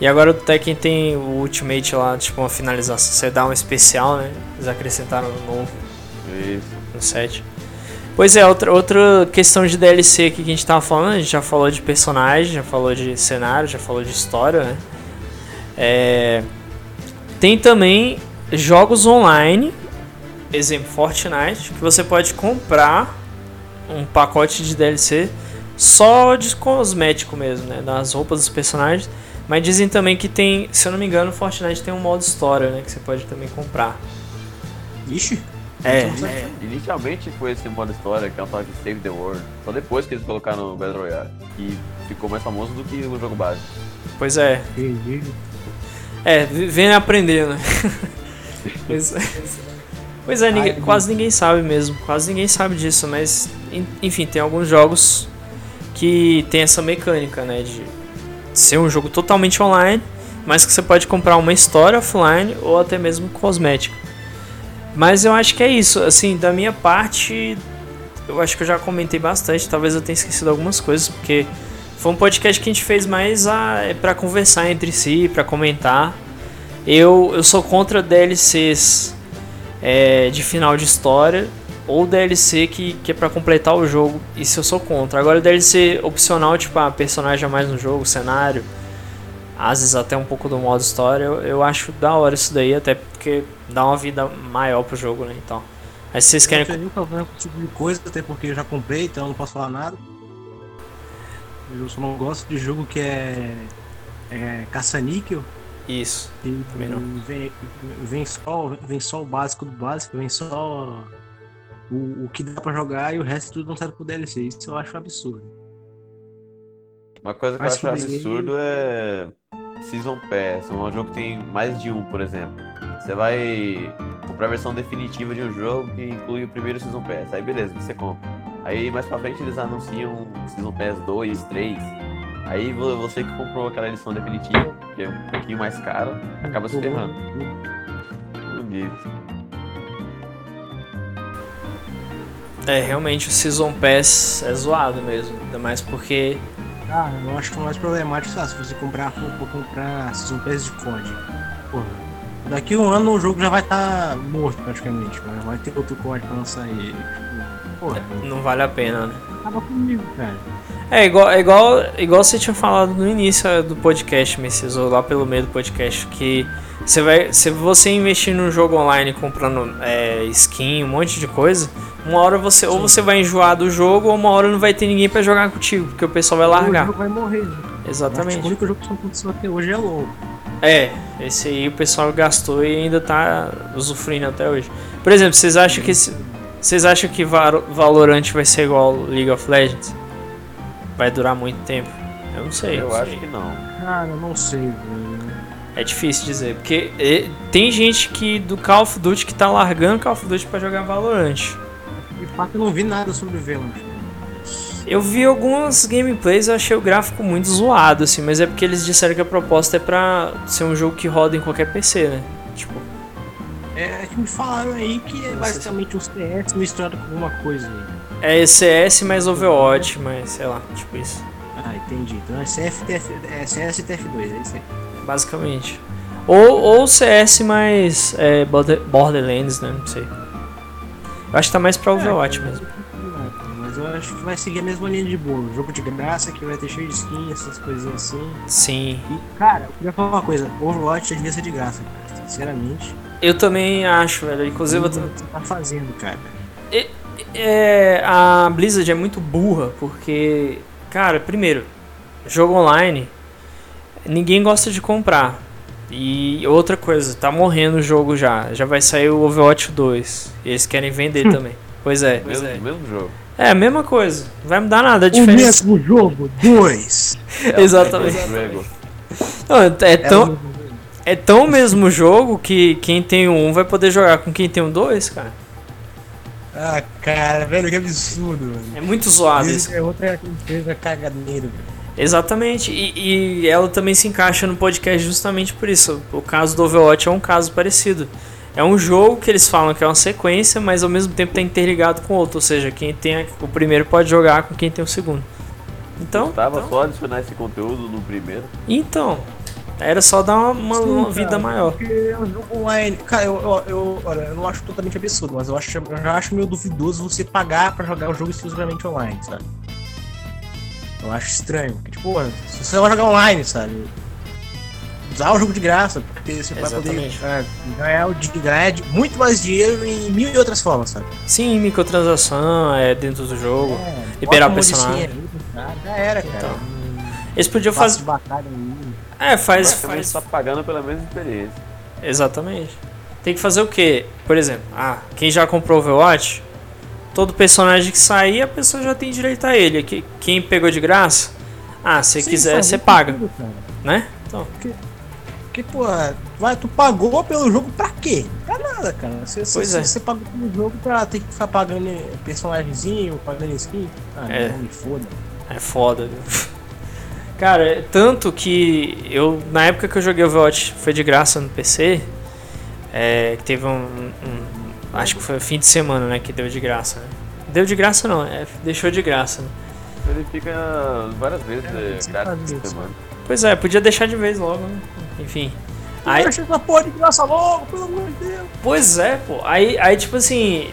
E agora o Tekken tem o Ultimate lá, tipo uma finalização. Você dá um especial, né? Eles acrescentaram no novo, Isso. no set. Pois é, outra, outra questão de DLC aqui que a gente tava falando, a gente já falou de personagem, já falou de cenário, já falou de história, né? É, tem também jogos online, exemplo Fortnite, que você pode comprar um pacote de DLC só de cosmético mesmo, né? Das roupas dos personagens. Mas dizem também que tem, se eu não me engano, Fortnite tem um modo história, né? Que você pode também comprar. Ixi, É, É, inicialmente foi esse modo história, que é tal de Save the World. Só depois que eles colocaram no Battle Royale. Que ficou mais famoso do que o jogo base. pois é. É, vem aprender, né? pois é, pois é ninguém- Ai, quase ninguém sabe mesmo. Quase ninguém sabe disso, mas en- enfim, tem alguns jogos que tem essa mecânica, né? De ser um jogo totalmente online, mas que você pode comprar uma história offline ou até mesmo cosmético. Mas eu acho que é isso. Assim, da minha parte, eu acho que eu já comentei bastante. Talvez eu tenha esquecido algumas coisas, porque foi um podcast que a gente fez mais é para conversar entre si, para comentar. Eu, eu sou contra DLCs é, de final de história ou DLC que, que é para completar o jogo. Isso eu sou contra. Agora, DLC opcional, tipo, a personagem a mais no jogo, cenário, às vezes até um pouco do modo história, eu, eu acho da hora isso daí, até porque dá uma vida maior pro jogo, né? Então. Aí vocês Eu querem. não tenho problema com esse tipo de coisa, até porque eu já comprei, então eu não posso falar nada. Eu só não gosto de jogo que é. É caça-níquel. Isso. E. Vem, vem, só, vem só o básico do básico, vem só o, o que dá pra jogar e o resto tudo não serve pro DLC. Isso eu acho absurdo. Uma coisa que Mas eu acho absurdo é Season Pass, um jogo que tem mais de um, por exemplo. Você vai comprar a versão definitiva de um jogo que inclui o primeiro Season Pass. Aí beleza, você compra. Aí mais pra frente eles anunciam Season Pass 2, 3. Aí vo- você que comprou aquela edição definitiva, que é um pouquinho mais cara, acaba se ferrando. Bonito. É, realmente o Season Pass é zoado mesmo. Ainda mais porque. Ah, eu acho que o mais problemático é se você comprar, for, comprar Season Pass de COD. Porra, daqui a um ano o jogo já vai estar morto praticamente, vai ter outro COD pra lançar. Tipo, Porra, não vale a pena, né? acaba comigo, cara. É igual, é igual, igual você tinha falado no início é, do podcast, Messias, ou lá pelo meio do podcast, que você vai. Se você investir num jogo online comprando é, skin, um monte de coisa, uma hora você. Ou você vai enjoar do jogo, ou uma hora não vai ter ninguém pra jogar contigo, porque o pessoal vai O largar. jogo vai morrer. né? Exatamente. O único jogo que só aconteceu até hoje é louco. É, esse aí o pessoal gastou e ainda tá usufruindo até hoje. Por exemplo, vocês acham que esse- vocês acham que Valorant vai ser igual League of Legends? Vai durar muito tempo? Eu não sei. Eu não acho sei. que não. Cara, eu não sei, velho. É difícil dizer, porque e, tem gente que do Call of Duty que tá largando Call of Duty pra jogar Valorant. De fato, eu não vi nada sobre o Valorant. Eu vi algumas gameplays, eu achei o gráfico muito zoado, assim, mas é porque eles disseram que a proposta é pra ser um jogo que roda em qualquer PC, né? Tipo, É que me falaram aí que é basicamente um CS misturado com alguma coisa aí. é CS mais Overwatch, mas sei lá, tipo isso. Ah, entendi. Então é, CF, é CS e TF2, é isso aí. basicamente. Ou, ou CS mais é, Border- Borderlands, né? Não sei. Eu acho que tá mais pra Overwatch É, mesmo. Mas eu acho que vai seguir a mesma linha de bolo. Jogo de graça que vai ter cheio de skin, essas coisinhas assim. Sim. E, cara, eu queria falar uma coisa. Overwatch devia ser de graça, cara. Sinceramente. Eu também acho, velho. Inclusive, eu tô- tá fazendo, cara? é, a Blizzard é muito burra, porque, cara, primeiro, jogo online, ninguém gosta de comprar. E outra coisa, tá morrendo o jogo já. Já vai sair o Overwatch 2. E eles querem vender também. Pois é. Mesmo, mesmo jogo. É a mesma coisa. Não vai mudar nada. A O diferença. mesmo jogo, dois. Exatamente. Dragon. Não, é É tão, o- É tão o mesmo jogo que quem tem um vai poder jogar com quem tem um dois, cara. Ah, cara, velho, que absurdo. Mano. É muito zoado Isso isso. é outra empresa cagadeira, velho. Exatamente. E, e ela também se encaixa no podcast justamente por isso. O caso do Overwatch é um caso parecido. É um jogo que eles falam que é uma sequência, mas ao mesmo tempo tá interligado com o outro. Ou seja, quem tem o primeiro pode jogar com quem tem o segundo. Então, Tava então, só adicionar esse conteúdo no primeiro. então era só dar uma, uma- Sim, uma cara, vida maior. Porque é um jogo online. Cara, eu, eu, eu, olha, eu não acho totalmente absurdo, mas eu, acho, eu já acho meio duvidoso você pagar pra jogar o jogo exclusivamente online, sabe? Eu acho estranho. Porque, tipo, se você vai jogar online, sabe? Usar o jogo de graça, porque você vai Exatamente. poder é, ganhar, o ganhar muito mais dinheiro em mil e outras formas, sabe? Sim, microtransação é dentro do jogo. É, Liberar de personagem. Já era, cara. Então, Eles podiam fazer. É, faz. Faz só pagando pela mesma experiência. Exatamente. Tem que fazer o quê? Por exemplo, ah, quem já comprou Overwatch, todo personagem que sair, a pessoa já tem direito a ele. Quem pegou de graça, ah, se Sim, quiser, você paga, cara. né? Então, Porque, pô, vai, tu pagou pelo jogo pra quê? Pra nada, cara. Você, você- Pois é. você pagou pelo jogo pra ter que ficar pagando personagemzinho, pagando skin. Ah, É. não me foda. é foda, viu? Cara, é tanto que eu, na época que eu joguei Overwatch, foi de graça no PC, é, que teve um, um- Acho que foi o fim de semana, né, que deu de graça, né? Deu de graça não, é, deixou de graça, né? Ele fica várias vezes É, grátis faz por isso. semana. Pois é, podia deixar de vez logo, né? Enfim. Aí, Aí... essa porra de graça logo, pelo amor de Deus. Pois é, pô. Aí, aí tipo assim,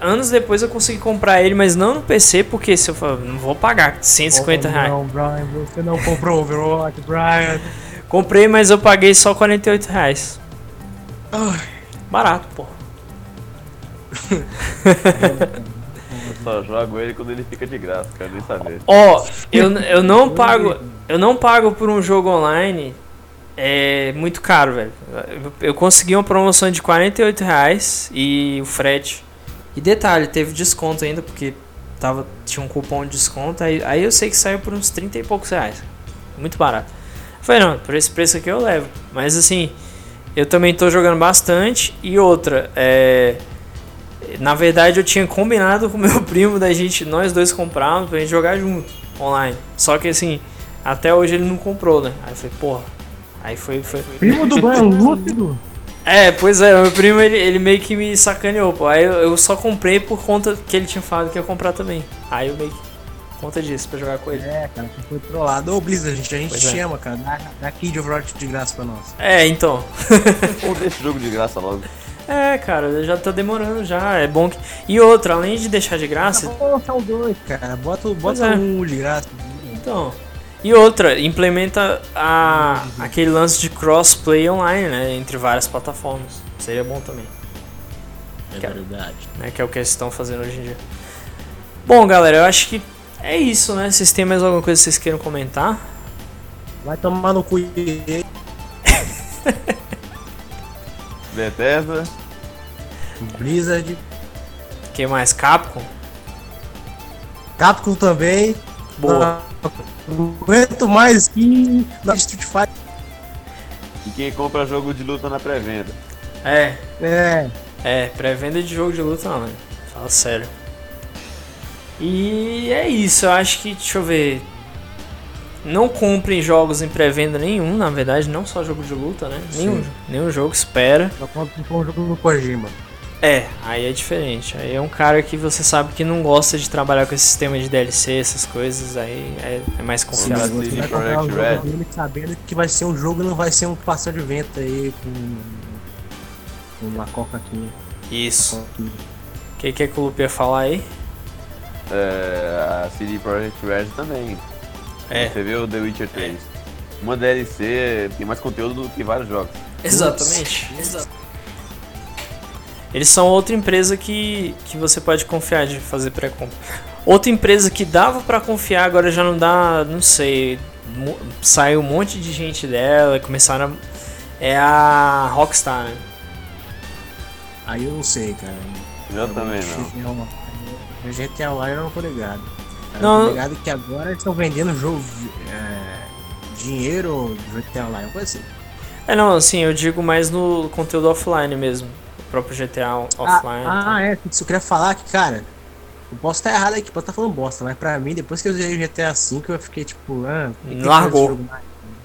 anos depois eu consegui comprar ele, mas não no PC, porque se eu falar, não vou pagar 150 reais. Não, Brian, você não comprou Overwatch, Brian. Comprei, mas eu paguei só 48 reais. Ai. Barato, pô. Eu só jogo ele quando ele fica de graça, quero nem saber. Ó, eu, eu não pago. Eu não pago por um jogo online. É muito caro, velho. Eu- Eu consegui uma promoção de 48 reais e o frete. E detalhe, teve desconto ainda, porque tava, tinha um cupom de desconto. Aí, aí eu sei que saiu por uns 30 e poucos reais. Muito barato. Eu Falei, não, por esse preço aqui eu levo. Mas assim, eu também tô jogando bastante. E outra, é. Na verdade, eu tinha combinado com meu primo da gente, nós dois comprarmos pra gente jogar junto, online. Só que assim, até hoje ele não comprou, né? Aí eu falei, porra. Aí foi. foi... Primo do banho lúcido. É, pois é, meu primo ele, ele meio que me sacaneou, pô. Aí eu, eu só comprei por conta que ele tinha falado que ia comprar também. Aí eu meio que. Conta disso pra jogar com ele. É, cara, você foi trollado. Ô, Blizzard, a gente, a gente Pois te é. chama, cara. Dá, dá Kid of Overwatch de graça pra nós. É, então. Ou deixa o jogo de graça logo. É, cara, já tá demorando já. É bom que. E outra, além de deixar de graça, Vamos lançar o 2, cara. Bota, bota é. um de graça. Então. E outra, implementa a, aquele lance de crossplay online, né? Entre várias plataformas. Seria bom também, É Cara. verdade. né? Que é o que eles estão fazendo hoje em dia. Bom, galera, eu acho que é isso, né? Vocês têm mais alguma coisa que vocês queiram comentar? Vai tomar no cu. Bethesda, Blizzard. Quem mais? Capcom? Capcom também. Boa. Não aguento mais que na Street Fighter. e quem compra jogo de luta na pré-venda. É, É. é, pré-venda de jogo de luta não, né? Fala sério. E é isso, eu acho que, deixa eu ver. Não comprem jogos em pré-venda nenhum, na verdade, não só jogo de luta, né? Nenhum, nenhum jogo, espera. Só quando for um jogo do Kojima. É, aí é diferente. Aí é um cara que você sabe que não gosta de trabalhar com esse sistema de DLC, essas coisas, aí é, é mais Sim, confiável. mas- Você vai Project comprar um jogo Red. dele sabendo que vai ser um jogo e não vai ser um pastel de vento aí com, com uma coca aqui. Isso. O que, que é que o Lupe ia falar aí? É, a CD Projekt Red também. É. Você viu The Witcher 3. Uma DLC tem mais conteúdo do que vários jogos. Exatamente. Eles são outra empresa que, que você pode confiar de fazer pré-compra. Outra empresa que dava pra confiar, agora já não dá, não sei. Saiu um monte de gente dela, começaram a, É a Rockstar, né? Aí eu não sei, cara. Eu também não. O GTA Online eu não tô ligado. Não. ligado que agora estão vendendo jogo, é, dinheiro do GTA Online, coisa assim. É, não, assim, eu digo mais no conteúdo offline mesmo. O próprio GTA offline. Ah, ah, é. Isso eu queria falar que, cara, eu posso estar errado aqui, posso estar falando bosta, mas pra mim, depois que eu usei o GTA V, eu fiquei tipo, ah, Largou.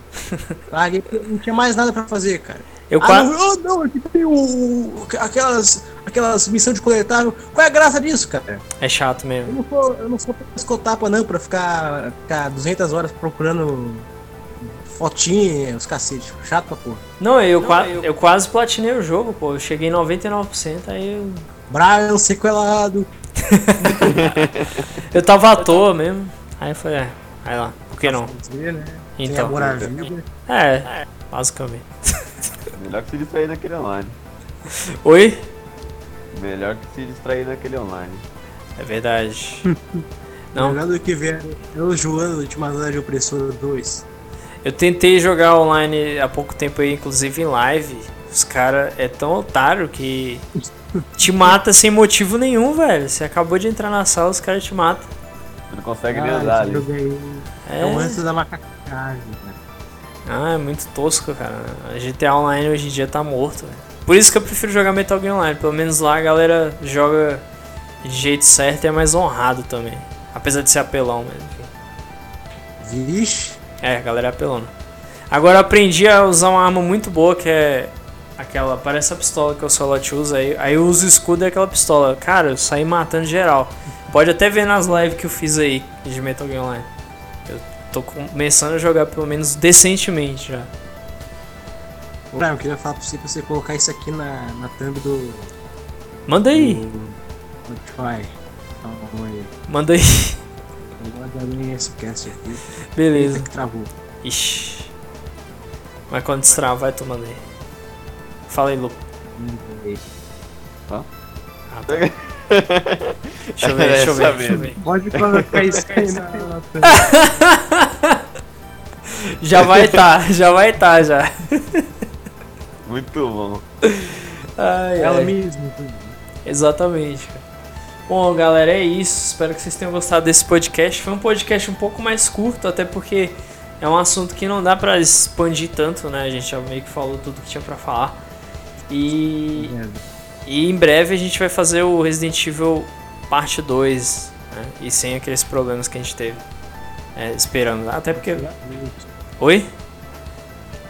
Larguei porque não tinha mais nada pra fazer, cara. Eu ah, quase. não, oh, não, aqui tem o. aquelas. aquelas missões de coletável. Qual é a graça disso, cara? É chato Eu mesmo. não sou, eu não sou escotapa não, pra ficar, ficar 200 horas procurando fotinha, os cacete. Chato pra porra. Não, eu, qua- eu quase platinei o jogo, pô. Eu cheguei em 99%, aí eu. Brian sequelado. Eu tava à toa mesmo. Aí eu falei, é, aí lá, por que não? Dizer, né? Tem Então. É, basicamente. Melhor que se distrair naquele online. Oi? Melhor que se distrair naquele online. É verdade. Não. Melhor do que ver eu jogando Ultima de Opressor 2. Eu tentei jogar online há pouco tempo aí, inclusive em live. Os caras é tão otário que te mata sem motivo nenhum, velho. Você acabou de entrar na sala, os caras te matam. Você não consegue nem Ah, andar esse ali. É, é o antes da macacagem. Ah, é muito tosco, cara. A GTA Online hoje em dia tá morto, velho. Por isso que eu prefiro jogar Metal Gear Online. Pelo menos lá a galera joga de jeito certo e é mais honrado também. Apesar de ser apelão, mas enfim. Vixe. É, a galera é apelona. Agora eu aprendi a usar uma arma muito boa que é aquela, parece a pistola que o Solot usa aí. Aí eu uso o escudo e aquela pistola. Cara, eu saí matando geral. Pode até ver nas lives que eu fiz aí de Metal Gear Online. Tô começando a jogar pelo menos decentemente já. Brian, eu queria falar pra você pra você colocar isso aqui na, na thumb do. Manda aí, do Spotify. Calma aí. manda aí. Agora também esse cast aqui. Beleza. Eita que travou. Ixi. Mas quando destravar, vai tomando aí. Fala aí, Lu. Hum? Ah, tá. deixa eu ver, deixa eu ver, deixa eu ver. Pode colocar isso aí na Já vai tá, já vai tá já. Muito bom. Ai, Ela ai. mesma. Exatamente. cara. Bom, galera, é isso. Espero que vocês tenham gostado desse podcast. Foi um podcast um pouco mais curto, até porque é um assunto que não dá pra expandir tanto, né? A gente já meio que falou tudo que tinha pra falar. E, e em breve a gente vai fazer o Resident Evil parte 2, né? E sem aqueles problemas que a gente teve. É, esperamos. Até porque. Oi?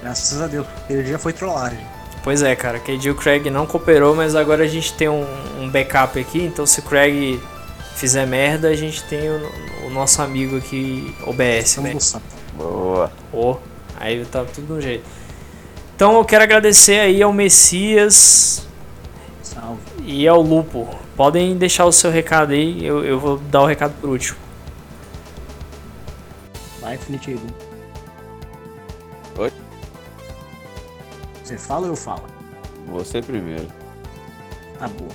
Graças a Deus. Ele já foi trollagem. Pois é, cara, que dia o Craig não cooperou, mas agora a gente tem um, um backup aqui, então se o Craig fizer merda, a gente tem o, o nosso amigo aqui, OBS, né? Boa. Ô, aí tá tudo de um jeito. Então eu quero agradecer aí ao Messias. E ao Lupo. Podem deixar o seu recado aí, eu, eu vou dar o recado por último. Vai, Eagle. Oi? Você fala ou eu falo? Você primeiro. Tá boa.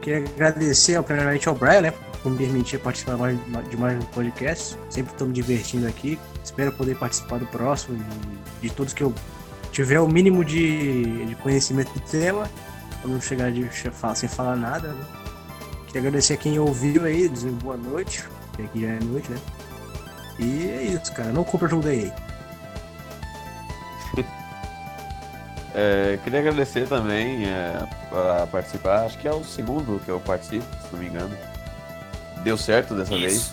Queria agradecer, primeiramente, ao Brian, né? Por me permitir participar mais, de mais um podcast. Sempre estou me divertindo aqui. Espero poder participar do próximo e de todos que eu tiver o mínimo de, de conhecimento do tema. Pra não chegar de falar sem falar nada, né? Queria agradecer a quem ouviu aí, dizer boa noite. porque Aqui já é noite, né? E é isso, cara. Não compra jogo da EA. É, queria agradecer também é, a participar. Acho que é o segundo que eu participo, se não me engano. Deu certo dessa Isso. vez.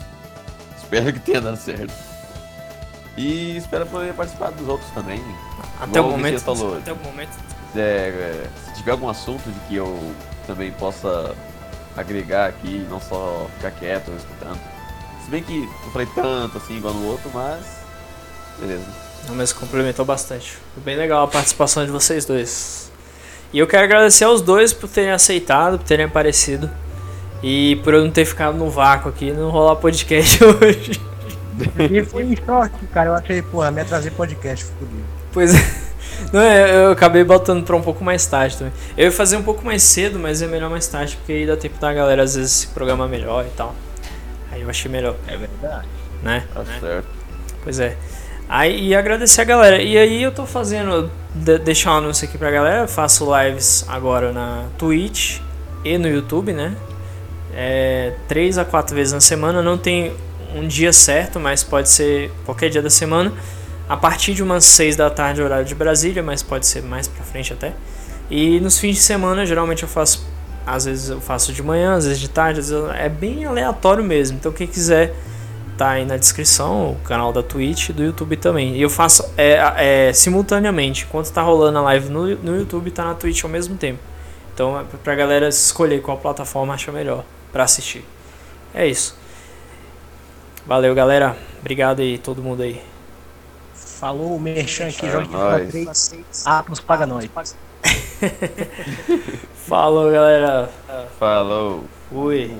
Espero que tenha dado certo. E espero poder participar dos outros também. Até Igual o momento. Até o momento. É, é, se tiver algum assunto de que eu também possa agregar aqui, não só ficar quieto ou escutando. Se bem que não falei tanto assim igual no outro, mas. Beleza. Não, mas complementou bastante. Foi bem legal a participação de vocês dois. E eu quero agradecer aos dois por terem aceitado, por terem aparecido. E por eu não ter ficado no vácuo aqui e não rolar podcast hoje. E foi em choque, cara. Eu achei, porra, me atrasei podcast, fodido. Pois é. Não, eu eu acabei botando pra um pouco mais tarde também. Eu ia fazer um pouco mais cedo, mas é melhor mais tarde, porque aí dá tempo da galera às vezes se programar melhor e tal. Aí eu achei melhor, É verdade. né? Tá Né? certo. Pois é. Aí, e agradecer a galera. E aí eu tô fazendo, de, deixar um anúncio aqui pra galera. Eu faço lives agora na Twitch e no YouTube, né? É, três a quatro vezes na semana. Não tem um dia certo, mas pode ser qualquer dia da semana. A partir de umas 6 da tarde, horário de Brasília, mas pode ser mais pra frente até. E nos fins de semana, geralmente eu faço. Às vezes eu faço de manhã, às vezes de tarde, às vezes é bem aleatório mesmo. Então quem quiser tá aí na descrição o canal da Twitch do YouTube também. E eu faço é, é, simultaneamente. Enquanto tá rolando a live no, no YouTube, tá na Twitch ao mesmo tempo. Então é pra galera escolher qual plataforma acha melhor pra assistir. É isso. Valeu, galera. Obrigado aí, todo mundo aí. Falou o Merchan aqui, É joga nóis. 3. Atlas paga nós. Falou, galera. Falou. Fui.